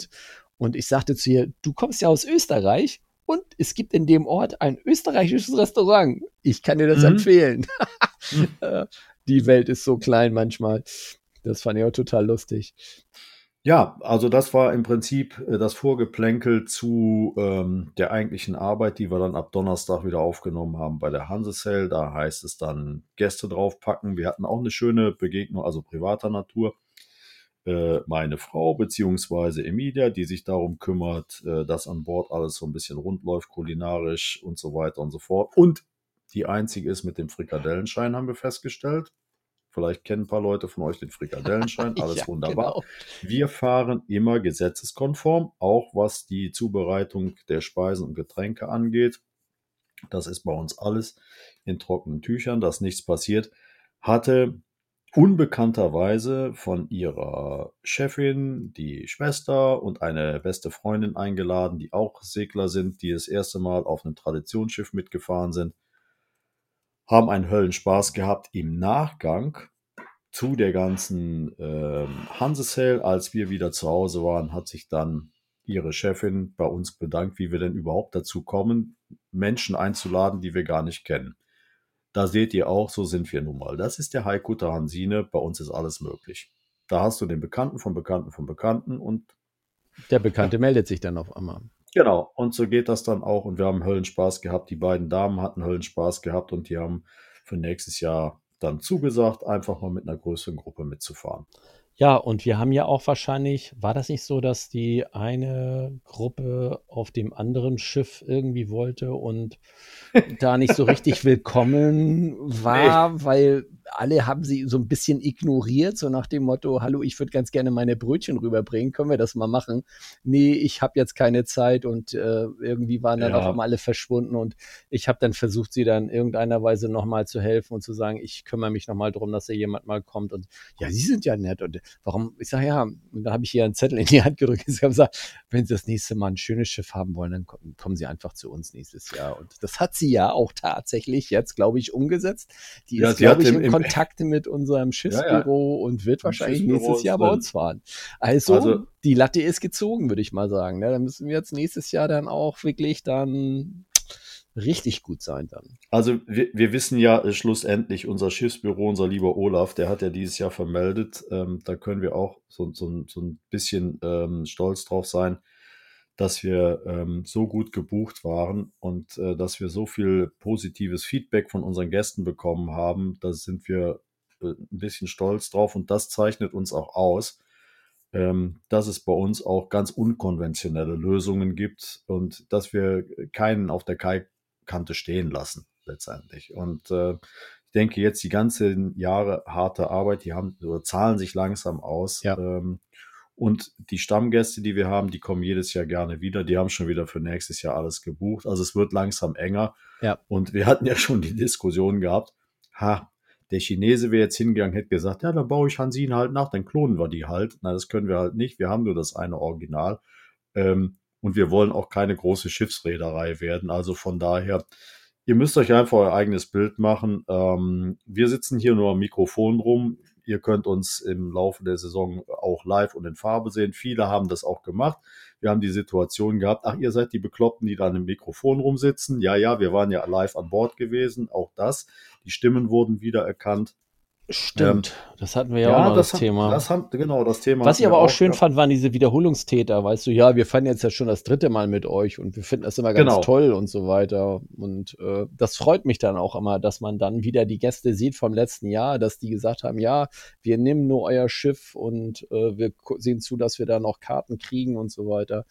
Und ich sagte zu ihr, du kommst ja aus Österreich und es gibt in dem Ort ein österreichisches Restaurant. Ich kann dir das Mhm. empfehlen. Mhm. [LAUGHS] Äh, Die Welt ist so klein manchmal. Das fand ich auch total lustig. Ja, also das war im Prinzip äh, das Vorgeplänkel zu ähm, der eigentlichen Arbeit, die wir dann ab Donnerstag wieder aufgenommen haben bei der Hansesell. Da heißt es dann Gäste draufpacken. Wir hatten auch eine schöne Begegnung, also privater Natur. Äh, meine Frau beziehungsweise Emilia, die sich darum kümmert, äh, dass an Bord alles so ein bisschen rund läuft, kulinarisch und so weiter und so fort. Und die einzige ist mit dem Frikadellenschein, haben wir festgestellt. Vielleicht kennen ein paar Leute von euch den Frikadellenschein, [LAUGHS] alles Ja, wunderbar. genau. Wir fahren immer gesetzeskonform, auch was die Zubereitung der Speisen und Getränke angeht. Das ist bei uns alles in trockenen Tüchern, dass nichts passiert. Hatte unbekannterweise von ihrer Chefin die Schwester und eine beste Freundin eingeladen, die auch Segler sind, die das erste Mal auf einem Traditionsschiff mitgefahren sind, haben einen Höllenspaß gehabt. Im Nachgang zu der ganzen ähm, Hansesale, als wir wieder zu Hause waren, hat sich dann ihre Chefin bei uns bedankt, wie wir denn überhaupt dazu kommen, Menschen einzuladen, die wir gar nicht kennen. Da seht ihr auch, so sind wir nun mal. Das ist der Haikuta Hansine, bei uns ist alles möglich. Da hast du den Bekannten von Bekannten von Bekannten und Der Bekannte meldet sich dann auf einmal. Genau, und so geht das dann auch. Und wir haben Höllenspaß gehabt. Die beiden Damen hatten Höllenspaß gehabt und die haben für nächstes Jahr dann zugesagt, einfach mal mit einer größeren Gruppe mitzufahren. Ja, und wir haben ja auch wahrscheinlich, war das nicht so, dass die eine Gruppe auf dem anderen Schiff irgendwie wollte und da nicht so richtig [LAUGHS] willkommen war, weil alle haben sie so ein bisschen ignoriert, so nach dem Motto, hallo, ich würde ganz gerne meine Brötchen rüberbringen, können wir das mal machen? Nee, ich habe jetzt keine Zeit und äh, irgendwie waren dann Ja. auf einmal alle verschwunden und ich habe dann versucht, sie dann in irgendeiner Weise nochmal zu helfen und zu sagen, ich kümmere mich nochmal drum, dass da jemand mal kommt und ja, sie sind ja nett und warum, ich sage ja, und da habe ich hier einen Zettel in die Hand gedrückt und [LAUGHS] habe gesagt, wenn sie das nächste Mal ein schönes Schiff haben wollen, dann kommen, sie einfach zu uns nächstes Jahr und das hat sie ja auch tatsächlich jetzt, glaube ich, umgesetzt. Die Ja, ist, sie glaube ich, im- in im- Kontakt mit unserem Schiffsbüro und wird wahrscheinlich nächstes Jahr bei uns fahren. Also, Also- die Latte ist gezogen, würde ich mal sagen. Ne? Da müssen wir jetzt nächstes Jahr dann auch wirklich dann richtig gut sein dann. Also wir, wir wissen ja äh, schlussendlich, unser Schiffsbüro, unser lieber Olaf, der hat ja dieses Jahr vermeldet, ähm, da können wir auch so, so, so ein bisschen ähm, stolz drauf sein, dass wir ähm, so gut gebucht waren und äh, dass wir so viel positives Feedback von unseren Gästen bekommen haben. Da sind wir äh, ein bisschen stolz drauf und das zeichnet uns auch aus, ähm, dass es bei uns auch ganz unkonventionelle Lösungen gibt und dass wir keinen auf der Kaikante stehen lassen letztendlich. Und äh, ich denke jetzt die ganzen Jahre harte Arbeit, die haben oder zahlen sich langsam aus. Ja. Ähm, und die Stammgäste, die wir haben, die kommen jedes Jahr gerne wieder. Die haben schon wieder für nächstes Jahr alles gebucht. Also es wird langsam enger. Ja. Und wir hatten ja schon die Diskussion gehabt, ha, der Chinese wäre jetzt hingegangen, hätte gesagt, ja, dann baue ich Hansin halt nach, dann klonen wir die halt. Na, das können wir halt nicht. Wir haben nur das eine Original. Ähm, und wir wollen auch keine große Schiffsreederei werden. Also von daher, ihr müsst euch einfach euer eigenes Bild machen. Ähm, wir sitzen hier nur am Mikrofon rum. Ihr könnt uns im Laufe der Saison auch live und in Farbe sehen. Viele haben das auch gemacht. Wir haben die Situation gehabt, ach, ihr seid die Bekloppten, die da an dem Mikrofon rumsitzen. Ja, ja, wir waren ja live an Bord gewesen. Auch das. Die Stimmen wurden wiedererkannt. Stimmt, das hatten wir ja, auch noch das, haben- Thema. Das haben, genau, das Thema. Was ich aber auch schön gehabt. fand, waren diese Wiederholungstäter, weißt du, ja, wir fahren jetzt ja schon das dritte Mal mit euch und wir finden das immer ganz Genau. toll und so weiter. Und äh, das freut mich dann auch immer, dass man dann wieder die Gäste sieht vom letzten Jahr, dass die gesagt haben, ja, wir nehmen nur euer Schiff und äh, wir sehen zu, dass wir da noch Karten kriegen und so weiter.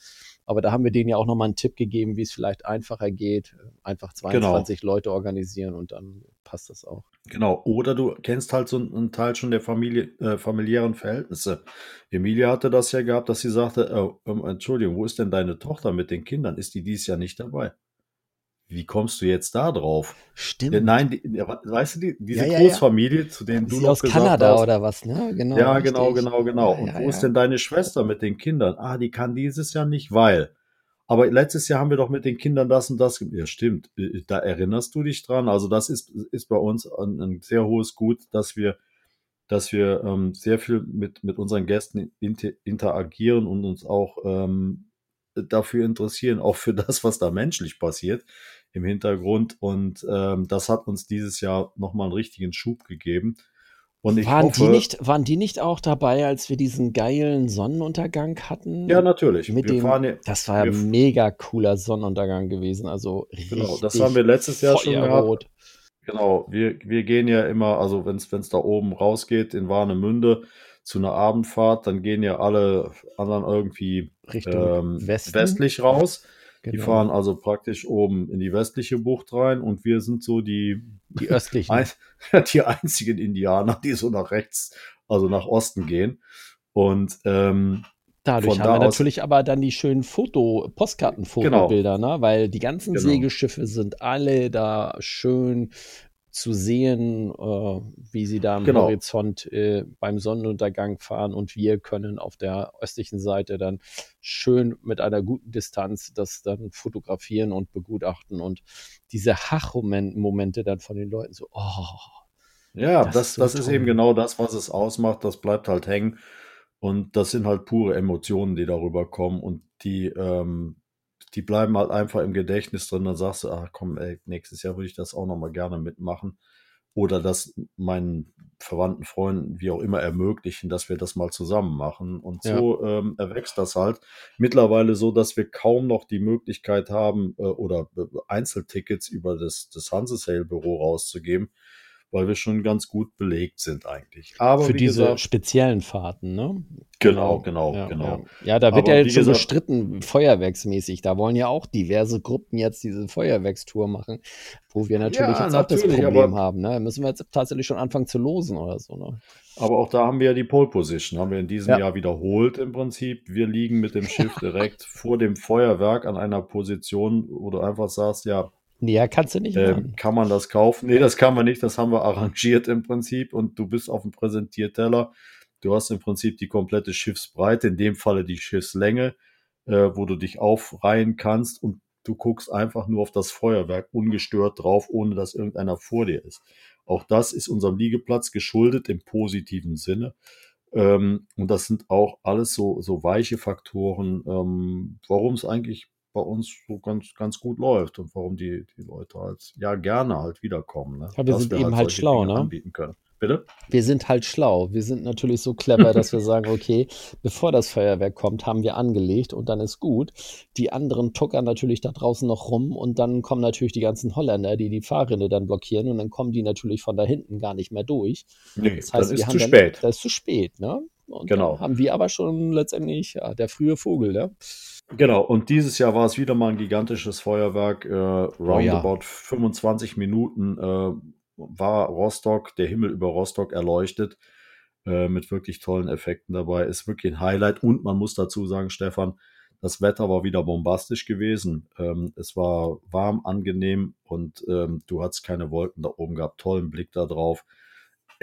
Aber da haben wir denen ja auch nochmal einen Tipp gegeben, wie es vielleicht einfacher geht. Einfach Genau. 22 Leute organisieren und dann passt das auch. Genau, oder du kennst halt so einen Teil schon der Familie, äh, familiären Verhältnisse. Emilia hatte das ja gehabt, dass sie sagte, oh, Entschuldigung, wo ist denn deine Tochter mit den Kindern? Ist die dieses Jahr nicht dabei? Wie kommst du jetzt da drauf? Stimmt. Ja, nein, die, weißt du, die, diese Ja, ja. Großfamilie, zu denen du noch aus gesagt Kanada hast, oder was, ne? Genau. ja, genau, richtig. genau, genau. Ja, Und wo ist denn deine Schwester mit den Kindern? Ah, die kann dieses Jahr nicht, weil. Aber letztes Jahr haben wir doch mit den Kindern das und das. Ja, stimmt. Äh, Da erinnerst du dich dran. Also das ist, ist bei uns ein, ein sehr hohes Gut, dass wir, dass wir ähm, sehr viel mit, mit unseren Gästen inter, interagieren und uns auch ähm, dafür interessieren, auch für das, was da menschlich passiert im Hintergrund. Und ähm, das hat uns dieses Jahr nochmal einen richtigen Schub gegeben. Und ich waren, hoffe, die nicht, waren die nicht auch dabei, als wir diesen geilen Sonnenuntergang hatten? Ja, natürlich. Mit wir dem, fahren das war ja mega cooler Sonnenuntergang gewesen. Also Genau, das haben wir letztes Jahr schon gehabt. Genau, wir, wir gehen ja immer, also wenn es da oben rausgeht in Warnemünde zu einer Abendfahrt, dann gehen ja alle anderen irgendwie Richtung ähm, westlich raus. Die Genau. fahren also praktisch oben in die westliche Bucht rein und wir sind so die, Die östlichen. [LAUGHS] [LAUGHS] die einzigen Indianer, die so nach rechts, also nach Osten gehen. Und ähm, Dadurch haben wir da aus- natürlich aber dann die schönen Foto, Postkartenfotobilder, ne? Weil die ganzen Genau. Segelschiffe sind alle da schön zu sehen, äh, wie sie da am Genau. Horizont äh, beim Sonnenuntergang fahren und wir können auf der östlichen Seite dann schön mit einer guten Distanz das dann fotografieren und begutachten und diese Hachmomente dann von den Leuten so, oh, Ja, Das das, ist so das ist eben genau das, was es ausmacht. Das bleibt halt hängen. Und das sind halt pure Emotionen, die darüber kommen. Und die, ähm, die bleiben halt einfach im Gedächtnis drin. Dann sagst du, ach komm, ey, nächstes Jahr würde ich das auch nochmal gerne mitmachen. Oder das meinen Verwandten, Freunden, wie auch immer, ermöglichen, dass wir das mal zusammen machen. Und so ähm, erwächst das halt. Mittlerweile so, dass wir kaum noch die Möglichkeit haben, äh, oder äh, Einzeltickets über das, das Hansesail-Büro rauszugeben weil wir schon ganz gut belegt sind eigentlich. Aber Für diese gesagt, speziellen Fahrten, ne? genau, genau, Ja, genau. Ja. ja, da wird Aber ja jetzt schon gesagt- bestritten, feuerwerksmäßig. Da wollen ja auch diverse Gruppen jetzt diese Feuerwerkstour machen, wo wir natürlich Ja, jetzt auch das natürlich, Problem aber- haben. Ne? Da müssen wir jetzt tatsächlich schon anfangen zu losen oder so. Ne? Aber auch da haben wir ja die Pole Position, haben wir in diesem Ja. Jahr wiederholt im Prinzip. Wir liegen mit dem Schiff [LAUGHS] direkt vor dem Feuerwerk an einer Position, wo du einfach sagst, ja, Ja, kannst du nicht ähm, kann man das kaufen? Nee, das kann man nicht, das haben wir arrangiert im Prinzip und du bist auf dem Präsentierteller. Du hast im Prinzip die komplette Schiffsbreite, in dem Falle die Schiffslänge, äh, wo du dich aufreihen kannst und du guckst einfach nur auf das Feuerwerk ungestört drauf, ohne dass irgendeiner vor dir ist. Auch das ist unserem Liegeplatz geschuldet im positiven Sinne. Ähm, und das sind auch alles so, so weiche Faktoren, ähm, warum es eigentlich bei uns so ganz, ganz gut läuft und warum die, die Leute halt ja gerne halt wiederkommen. Ne? Ja, wir Dass sind eben halt solche schlau, Dinge ne? Anbieten können. Bitte? Wir sind halt schlau. Wir sind natürlich so clever, dass wir sagen, okay, bevor das Feuerwerk kommt, haben wir angelegt und dann ist gut. Die anderen tuckern natürlich da draußen noch rum und dann kommen natürlich die ganzen Holländer, die die Fahrrinne dann blockieren und dann kommen die natürlich von da hinten gar nicht mehr durch. Nee, Das heißt, wir ist haben zu dann, spät. Das ist zu spät, ne? Und Genau. haben wir aber schon letztendlich, ja, der frühe Vogel, ne? Genau, und dieses Jahr war es wieder mal ein gigantisches Feuerwerk. Äh, roundabout 25 Minuten äh, war Rostock, der Himmel über Rostock erleuchtet, äh, mit wirklich tollen Effekten dabei. Ist wirklich ein Highlight. Und man muss dazu sagen, Stefan, das Wetter war wieder bombastisch gewesen. Ähm, es war warm, angenehm und ähm, du hattest keine Wolken da oben gehabt. Tollen Blick da drauf.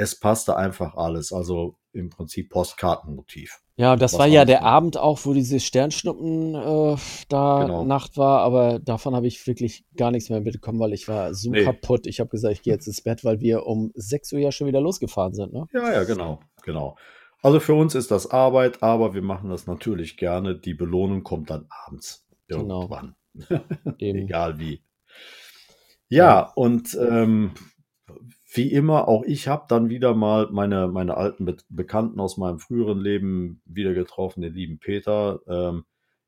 Es passte einfach alles. Also im Prinzip Postkartenmotiv. Ja, das war ja der war. Abend auch, wo diese Sternschnuppen äh, da Genau. Nacht war, aber davon habe ich wirklich gar nichts mehr mitbekommen, weil ich war so Nee. kaputt. Ich habe gesagt, ich gehe jetzt ins Bett, weil wir um 6 Uhr ja schon wieder losgefahren sind, ne? Ja, ja, genau, genau. Also für uns ist das Arbeit, aber wir machen das natürlich gerne. Die Belohnung kommt dann abends. Genau. Irgendwann. [LAUGHS] Eben. Egal wie. Ja, und ähm, wie immer, auch ich habe dann wieder mal meine, meine alten Be Bekannten aus meinem früheren Leben wieder getroffen, den lieben Peter. Ähm,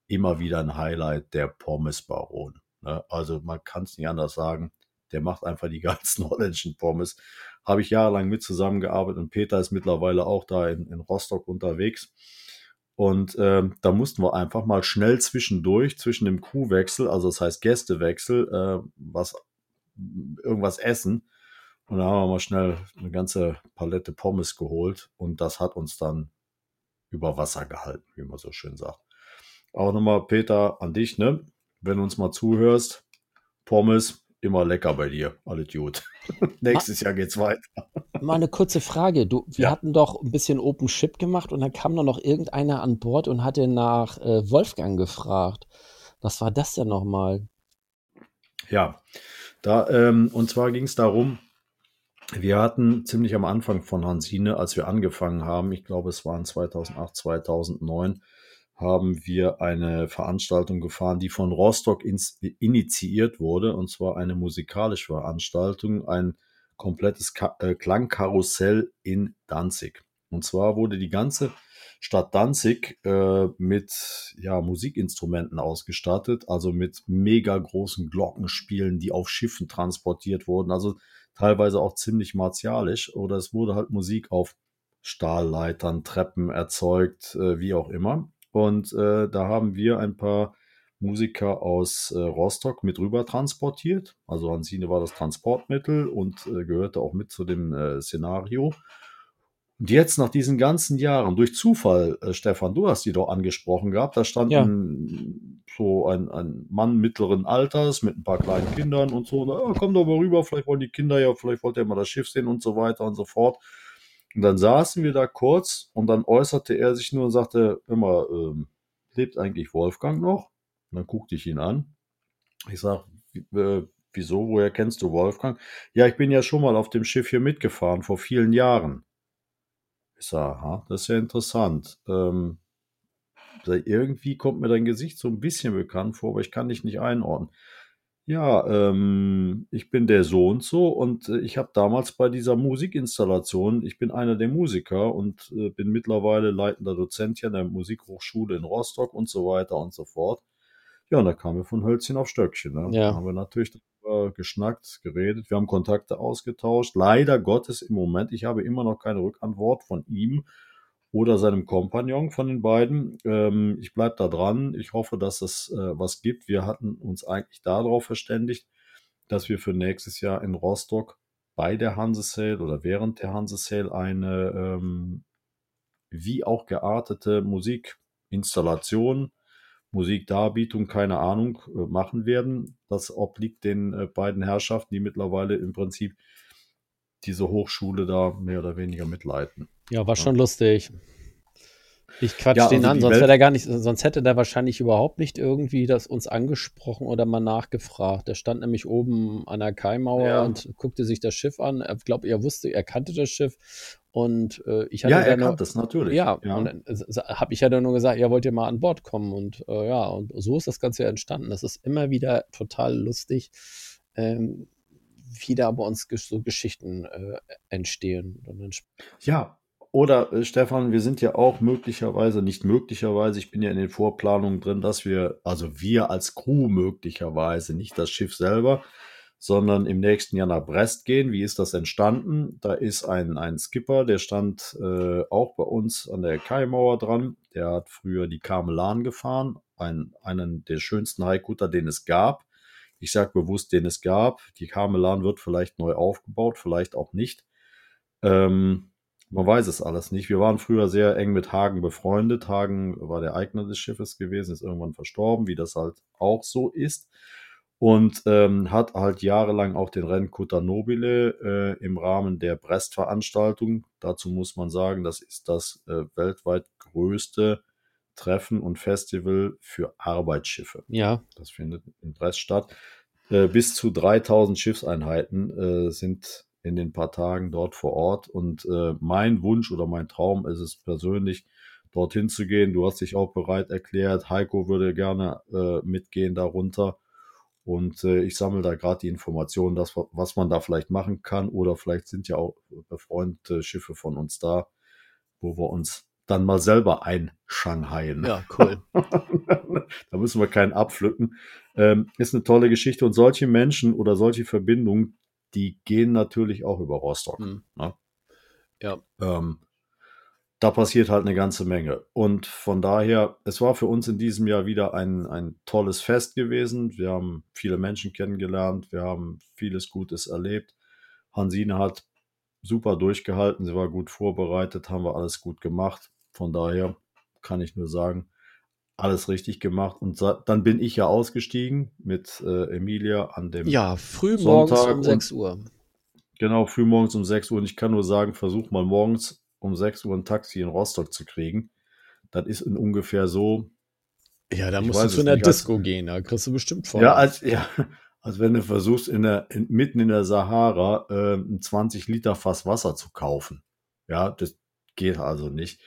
immer wieder ein Highlight, der Pommes-Baron. Ne? Also man kann es nicht anders sagen. Der macht einfach die [LAUGHS] geilsten holländischen Pommes. Habe ich jahrelang mit zusammengearbeitet und Peter ist mittlerweile auch da in, in Rostock unterwegs. Und ähm, da mussten wir einfach mal schnell zwischendurch, zwischen dem Kuhwechsel, also das heißt Gästewechsel, äh, was irgendwas essen. Und da haben wir mal schnell eine ganze Palette Pommes geholt und das hat uns dann über Wasser gehalten, wie man so schön sagt. Auch nochmal, Peter, an dich, ne? Wenn du uns mal zuhörst, Pommes, immer lecker bei dir. Alles [LAUGHS] gut. Nächstes Jahr geht's weiter. [LAUGHS] Mal eine kurze Frage. Du, wir Ja. hatten doch ein bisschen Open Ship gemacht und dann kam doch noch irgendeiner an Bord und hatte nach äh, Wolfgang gefragt. Was war das denn nochmal? Ja, da, ähm, und zwar ging es darum, wir hatten ziemlich am Anfang von Hansine, als wir angefangen haben, ich glaube, es waren 2008, 2009, haben wir eine Veranstaltung gefahren, die von Rostock initiiert wurde, und zwar eine musikalische Veranstaltung, ein komplettes Ka äh, Klangkarussell in Danzig. Und zwar wurde die ganze Stadt Danzig äh, mit ja, Musikinstrumenten ausgestattet, also mit mega großen Glockenspielen, die auf Schiffen transportiert wurden, also teilweise auch ziemlich martialisch. Oder es wurde halt Musik auf Stahlleitern, Treppen erzeugt, äh, wie auch immer. Und äh, da haben wir ein paar Musiker aus äh, Rostock mit rüber transportiert. Also Hansine war das Transportmittel und äh, gehörte auch mit zu dem äh, Szenario. Und jetzt nach diesen ganzen Jahren, durch Zufall, äh, Stefan, du hast die doch angesprochen gehabt, da stand Ja. ein, so ein, ein Mann mittleren Alters mit ein paar kleinen Kindern und so, na, ja, komm doch mal rüber, vielleicht wollen die Kinder ja, vielleicht wollt ihr mal das Schiff sehen und so weiter und so fort. Und dann saßen wir da kurz und dann äußerte er sich nur und sagte, immer, ähm, lebt eigentlich Wolfgang noch? Und dann guckte ich ihn an. Ich sag, äh, wieso, woher kennst du Wolfgang? Ja, ich bin ja schon mal auf dem Schiff hier mitgefahren, vor vielen Jahren. Ich sag, aha, das ist ja interessant. Ähm, da irgendwie kommt mir dein Gesicht so ein bisschen bekannt vor, aber ich kann dich nicht einordnen. Ja, ähm, ich bin der so und so und äh, ich habe damals bei dieser Musikinstallation, ich bin einer der Musiker und äh, bin mittlerweile leitender Dozent hier an der Musikhochschule in Rostock und so weiter und so fort. Ja, und da kamen wir von Hölzchen auf Stöckchen. Ne? Ja. Da haben wir natürlich darüber geschnackt, geredet. Wir haben Kontakte ausgetauscht. Leider Gottes im Moment, ich habe immer noch keine Rückantwort von ihm oder seinem Kompagnon von den beiden. Ähm, ich bleibe da dran. Ich hoffe, dass es äh, was gibt. Wir hatten uns eigentlich darauf verständigt, dass wir für nächstes Jahr in Rostock bei der Hanse Sale oder während der Hanse Sale eine ähm, wie auch geartete Musikinstallation, Musikdarbietung, keine Ahnung, äh, machen werden. Das obliegt den äh, beiden Herrschaften, die mittlerweile im Prinzip diese Hochschule da mehr oder weniger mitleiten. Ja, war schon lustig. Ich quatsch Ja, den also an, sonst wäre der gar nicht, sonst hätte der wahrscheinlich überhaupt nicht irgendwie das uns angesprochen oder mal nachgefragt. Der stand nämlich oben an der Kaimauer Ja. und guckte sich das Schiff an. Ich glaube, er wusste, er kannte das Schiff und äh, ich hatte Ja, er nur, kann das natürlich. Ja, und dann habe ich ja dann nur gesagt, ja, wollt ihr mal an Bord kommen? Und äh, ja, und so ist das Ganze ja entstanden. Das ist immer wieder total lustig, ähm, wie da bei uns so Geschichten äh, entstehen. Ja, oder äh, Stefan, wir sind ja auch möglicherweise, nicht möglicherweise, ich bin ja in den Vorplanungen drin, dass wir, also wir als Crew möglicherweise, nicht das Schiff selber, sondern im nächsten Jahr nach Brest gehen. Wie ist das entstanden? Da ist ein, ein Skipper, der stand äh, auch bei uns an der Kaimauer dran. Der hat früher die Karmelan gefahren, ein, einen der schönsten Haikutter, den es gab. Ich sage bewusst, den es gab. Die Karmelan wird vielleicht neu aufgebaut, vielleicht auch nicht. Ähm, man weiß es alles nicht. Wir waren früher sehr eng mit Hagen befreundet. Hagen war der Eigner des Schiffes gewesen, ist irgendwann verstorben, wie das halt auch so ist. Und ähm, hat halt jahrelang auch den Rennkutter Nobile äh, im Rahmen der Brest-Veranstaltung. Dazu muss man sagen, das ist das äh, weltweit größte Treffen und Festival für Arbeitsschiffe. ja, Das findet in Brest statt. Äh, bis zu 3000 Schiffseinheiten äh, sind in den paar Tagen dort vor Ort. Und äh, mein Wunsch oder mein Traum ist es persönlich, dorthin zu gehen. Du hast dich auch bereit erklärt. Heiko würde gerne äh, mitgehen darunter. Und äh, ich sammle da gerade die Informationen, dass, was man da vielleicht machen kann. Oder vielleicht sind ja auch befreundete Schiffe von uns da, wo wir uns dann mal selber einschanghaien. ja, cool. [LAUGHS] da müssen wir keinen abpflücken. Ähm, ist eine tolle Geschichte und solche Menschen oder solche Verbindungen, die gehen natürlich auch über Rostock. Hm. Ne? Ja, Ähm, da passiert halt eine ganze Menge. Und von daher, es war für uns in diesem Jahr wieder ein, ein tolles Fest gewesen. Wir haben viele Menschen kennengelernt, wir haben vieles Gutes erlebt. Hansine hat super durchgehalten, sie war gut vorbereitet, haben wir alles gut gemacht. Von daher kann ich nur sagen, alles richtig gemacht. Und dann bin ich ja ausgestiegen mit äh, Emilia an dem ja früh morgens Sonntag um und- 6 Uhr. Genau, früh morgens um 6 Uhr. Und ich kann nur sagen, versuch mal morgens um 6 Uhr ein Taxi in Rostock zu kriegen. Das ist in ungefähr so. Ja, da musst du zu einer nicht, als- Disco gehen, da kriegst du bestimmt voll. Ja, als, ja, als wenn du versuchst, in der, in, mitten in der Sahara äh, ein 20 Liter Fass Wasser zu kaufen. Ja, das geht also nicht.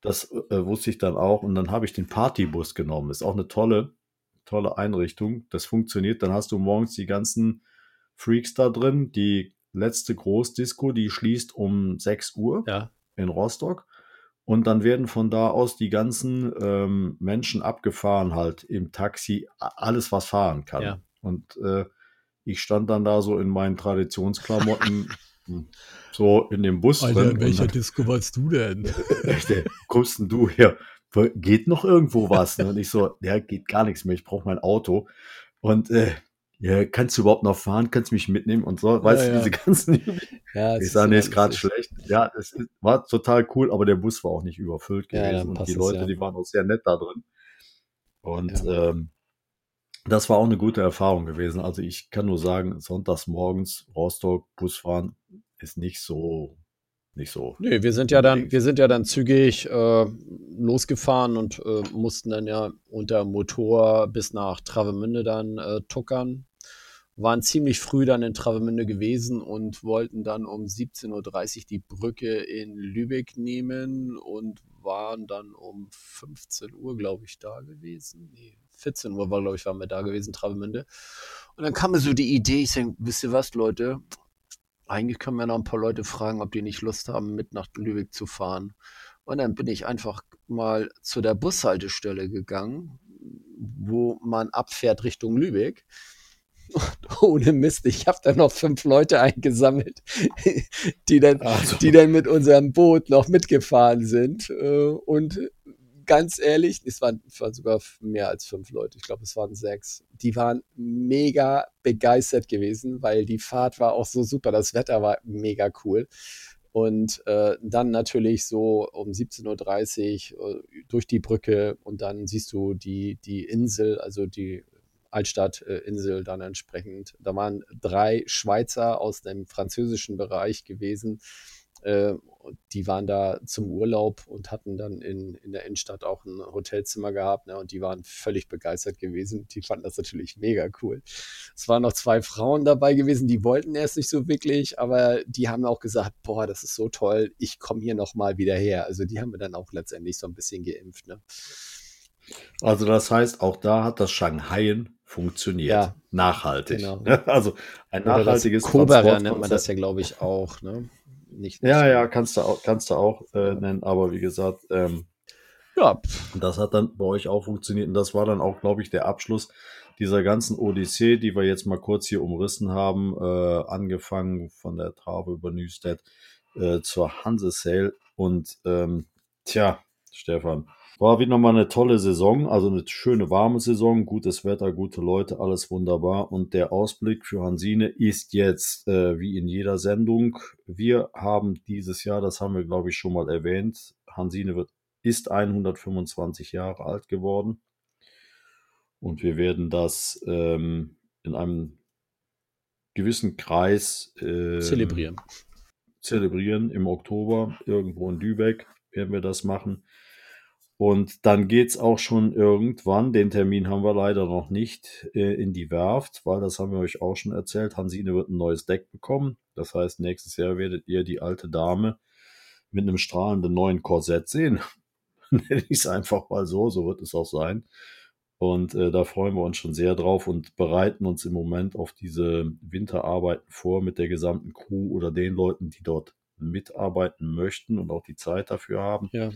Das äh, wusste ich dann auch. Und dann habe ich den Partybus genommen. Ist auch eine tolle, tolle Einrichtung. Das funktioniert. Dann hast du morgens die ganzen Freaks da drin. Die letzte Großdisco, die schließt um 6 Uhr ja. In Rostock. Und dann werden von da aus die ganzen ähm, Menschen abgefahren, halt im Taxi, alles, was fahren kann. Ja. Und äh, ich stand dann da so in meinen Traditionsklamotten, [LAUGHS] hm, so in dem Bus drin. und dann, Disco warst du denn? [LAUGHS] Echt, kommst denn du her? Geht noch irgendwo was? Ne? Und ich so, ja, geht gar nichts mehr, ich brauche mein Auto. Und äh, ja, kannst du überhaupt noch fahren? Kannst du mich mitnehmen? Und so, weißt du, ja. diese ganzen [LAUGHS] Ja, ich sage, nee, ist gerade schlecht. Ja, es war total cool, aber der Bus war auch nicht überfüllt gewesen. und die Leute, die waren auch sehr nett da drin. Und ähm, das war auch eine gute Erfahrung gewesen. Also ich kann nur sagen, sonntags morgens Rostock Busfahren ist nicht so, nicht so. Nee, wir sind ja dann, wir sind ja dann zügig äh, losgefahren und äh, mussten dann ja unter Motor bis nach Travemünde dann äh, tuckern. Waren ziemlich früh dann in Travemünde gewesen und wollten dann um 17.30 Uhr die Brücke in Lübeck nehmen und waren dann um 15 Uhr, glaube ich, da gewesen. Nee, 14 Uhr war, glaube ich, waren wir da gewesen, Travemünde. Und dann kam mir so die Idee, ich denke, wisst ihr was, Leute? Eigentlich können wir noch ein paar Leute fragen, ob die nicht Lust haben, mit nach Lübeck zu fahren. Und dann bin ich einfach mal zu der Bushaltestelle gegangen, wo man abfährt Richtung Lübeck. [LAUGHS] ohne Mist, ich habe da noch fünf Leute eingesammelt, [LAUGHS] die dann, Also. die dann mit unserem Boot noch mitgefahren sind. Äh, und ganz ehrlich, es waren, es waren sogar mehr als fünf Leute. Ich glaube, es waren sechs. Die waren mega begeistert gewesen, weil die Fahrt war auch so super. Das Wetter war mega cool. Und äh, dann natürlich so um 17.30 Uhr äh, durch die Brücke und dann siehst du die, die Insel, also die Altstadtinsel dann entsprechend. Da waren drei Schweizer aus dem französischen Bereich gewesen. Äh, die waren da zum Urlaub und hatten dann in, in der Innenstadt auch ein Hotelzimmer gehabt. Ne, und die waren völlig begeistert gewesen. Die fanden das natürlich mega cool. Es waren noch zwei Frauen dabei gewesen, die wollten erst nicht so wirklich, aber die haben auch gesagt, boah, das ist so toll, ich komme hier nochmal wieder her. Also die haben wir dann auch letztendlich so ein bisschen geimpft. Ne? Also das heißt, auch da hat das Shanghaien funktioniert. Ja. Nachhaltig. Genau. [LAUGHS] Also ein Oder nachhaltiges Cobra nennt man das ja, glaube ich, auch. Ne? Nicht, Ja, ja, kannst du auch, kannst du auch äh, nennen, aber wie gesagt, ähm, Ja, das hat dann bei euch auch funktioniert und das war dann auch, glaube ich, der Abschluss dieser ganzen Odyssee, die wir jetzt mal kurz hier umrissen haben, äh, angefangen von der Trave über Newstead äh, zur Hanse Sale und ähm, tja, Stefan, war wieder mal eine tolle Saison, also eine schöne warme Saison, gutes Wetter, gute Leute, alles wunderbar. Und der Ausblick für Hansine ist jetzt äh, wie in jeder Sendung. Wir haben dieses Jahr, das haben wir glaube ich schon mal erwähnt, Hansine wird, ist 125 Jahre alt geworden. Und wir werden das ähm, in einem gewissen Kreis ähm, zelebrieren. zelebrieren im Oktober. Irgendwo in Lübeck werden wir das machen. Und dann geht's auch schon irgendwann, den Termin haben wir leider noch nicht, äh, in die Werft, weil das haben wir euch auch schon erzählt. Hansine wird ein neues Deck bekommen. Das heißt, nächstes Jahr werdet ihr die alte Dame mit einem strahlenden neuen Korsett sehen. [LAUGHS] Nenne ich es einfach mal so, so wird es auch sein. Und äh, da freuen wir uns schon sehr drauf und bereiten uns im Moment auf diese Winterarbeiten vor mit der gesamten Crew oder den Leuten, die dort mitarbeiten möchten und auch die Zeit dafür haben Ja.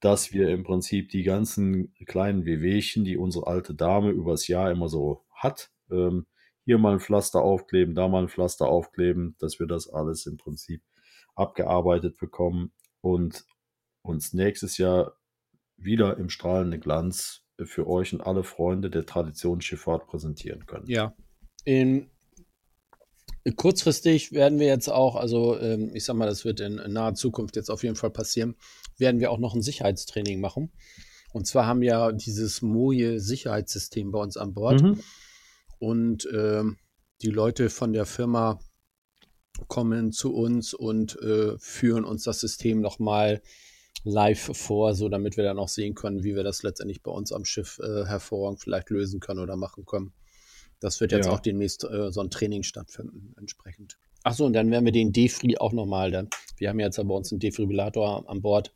Dass wir im Prinzip die ganzen kleinen Wehwehchen, die unsere alte Dame übers Jahr immer so hat, ähm, hier mal ein Pflaster aufkleben, da mal ein Pflaster aufkleben, dass wir das alles im Prinzip abgearbeitet bekommen und uns nächstes Jahr wieder im strahlenden Glanz für euch und alle Freunde der Traditionsschifffahrt präsentieren können. Ja. In, kurzfristig werden wir jetzt auch, also ähm, ich sag mal, das wird in, in naher Zukunft jetzt auf jeden Fall passieren, werden wir auch noch ein Sicherheitstraining machen. Und zwar haben wir ja dieses Moje Sicherheitssystem bei uns an Bord. Mhm. Und ähm, die Leute von der Firma kommen zu uns und äh, führen uns das System nochmal live vor, so damit wir dann auch sehen können, wie wir das letztendlich bei uns am Schiff äh, hervorragend vielleicht lösen können oder machen können. Das wird jetzt Ja. auch demnächst äh, so ein Training stattfinden, entsprechend. Achso, und dann werden wir den Defri auch nochmal dann. Wir haben jetzt ja bei uns einen Defibrillator an Bord.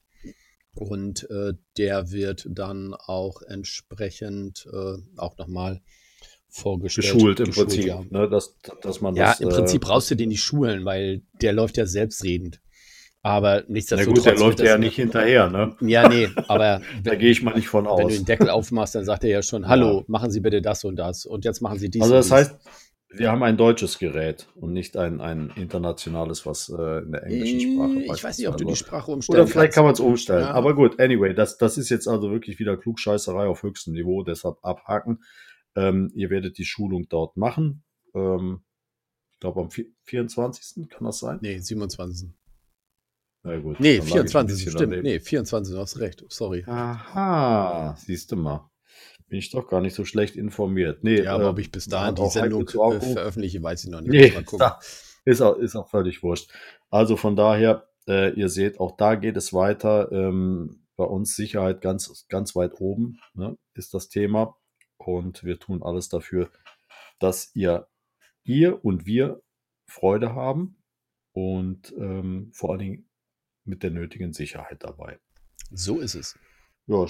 Und äh, der wird dann auch entsprechend äh, auch nochmal vorgestellt. Geschult im Prinzip, ja. ne, dass, dass man Ja, das. im äh, Prinzip brauchst du den nicht schulen, weil der läuft ja selbstredend. Aber Na nichtsdestotrotz. gut, der läuft ja nicht hinterher, ne? Ja, nee, aber [LAUGHS] Da gehe ich mal nicht von wenn du aus. den Deckel aufmachst, dann sagt er ja schon, hallo, machen Sie bitte das und das. Und jetzt machen Sie dies Also das dies. heißt, wir haben ein deutsches Gerät und nicht ein, ein internationales, was äh, in der englischen Sprache Äh, ich weiß nicht, ob du die Sprache umstellen Oder vielleicht kann man es umstellen. Ja. Aber gut, anyway, das, das ist jetzt also wirklich wieder Klugscheißerei auf höchstem Niveau, deshalb abhaken. Ähm, ihr werdet die Schulung dort machen. Ähm, ich glaube am vi- 24. kann das sein? Nee, 27. Na gut, Nee, dann lag ich ein 24, bisschen stimmt. Nee, 24, du hast recht. Sorry. Aha, siehst du mal. Bin ich doch gar nicht so schlecht informiert. Nee, Ja, aber äh, ob ich bis da dahin die Sendung äh, veröffentliche, weiß ich noch nicht. Nee, mal [LAUGHS] gucken. da, ist, auch, ist auch völlig wurscht. Also von daher, äh, ihr seht, auch da geht es weiter. Ähm, bei uns Sicherheit ganz, ganz weit oben ne, ist das Thema. Und wir tun alles dafür, dass ihr, ihr und wir Freude haben und ähm, vor allen Dingen mit der nötigen Sicherheit dabei. So ist es. Ja,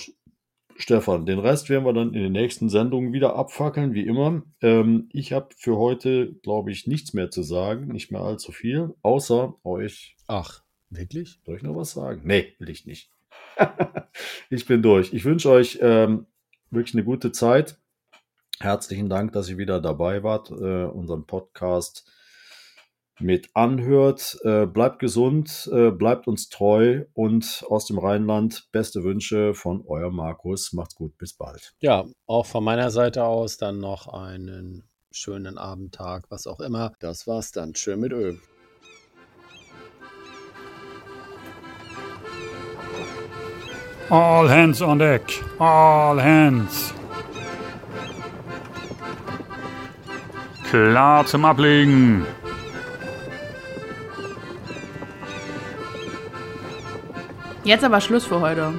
Stefan, den Rest werden wir dann in den nächsten Sendungen wieder abfackeln, wie immer. Ähm, ich habe für heute, glaube ich, nichts mehr zu sagen, nicht mehr allzu viel, außer euch. Ach, wirklich? Soll ich noch was sagen? Nee, will ich nicht. [LAUGHS] ich bin durch. Ich wünsche euch ähm, wirklich eine gute Zeit. Herzlichen Dank, dass ihr wieder dabei wart, äh, unseren Podcast mit anhört. Äh, bleibt gesund, äh, bleibt uns treu und aus dem Rheinland beste Wünsche von euer Markus. Macht's gut, bis bald. Ja, auch von meiner Seite aus dann noch einen schönen Abendtag, was auch immer. Das war's dann. Schön mit Öl. All hands on deck. All hands. Klar zum Ablegen. Jetzt aber Schluss für heute.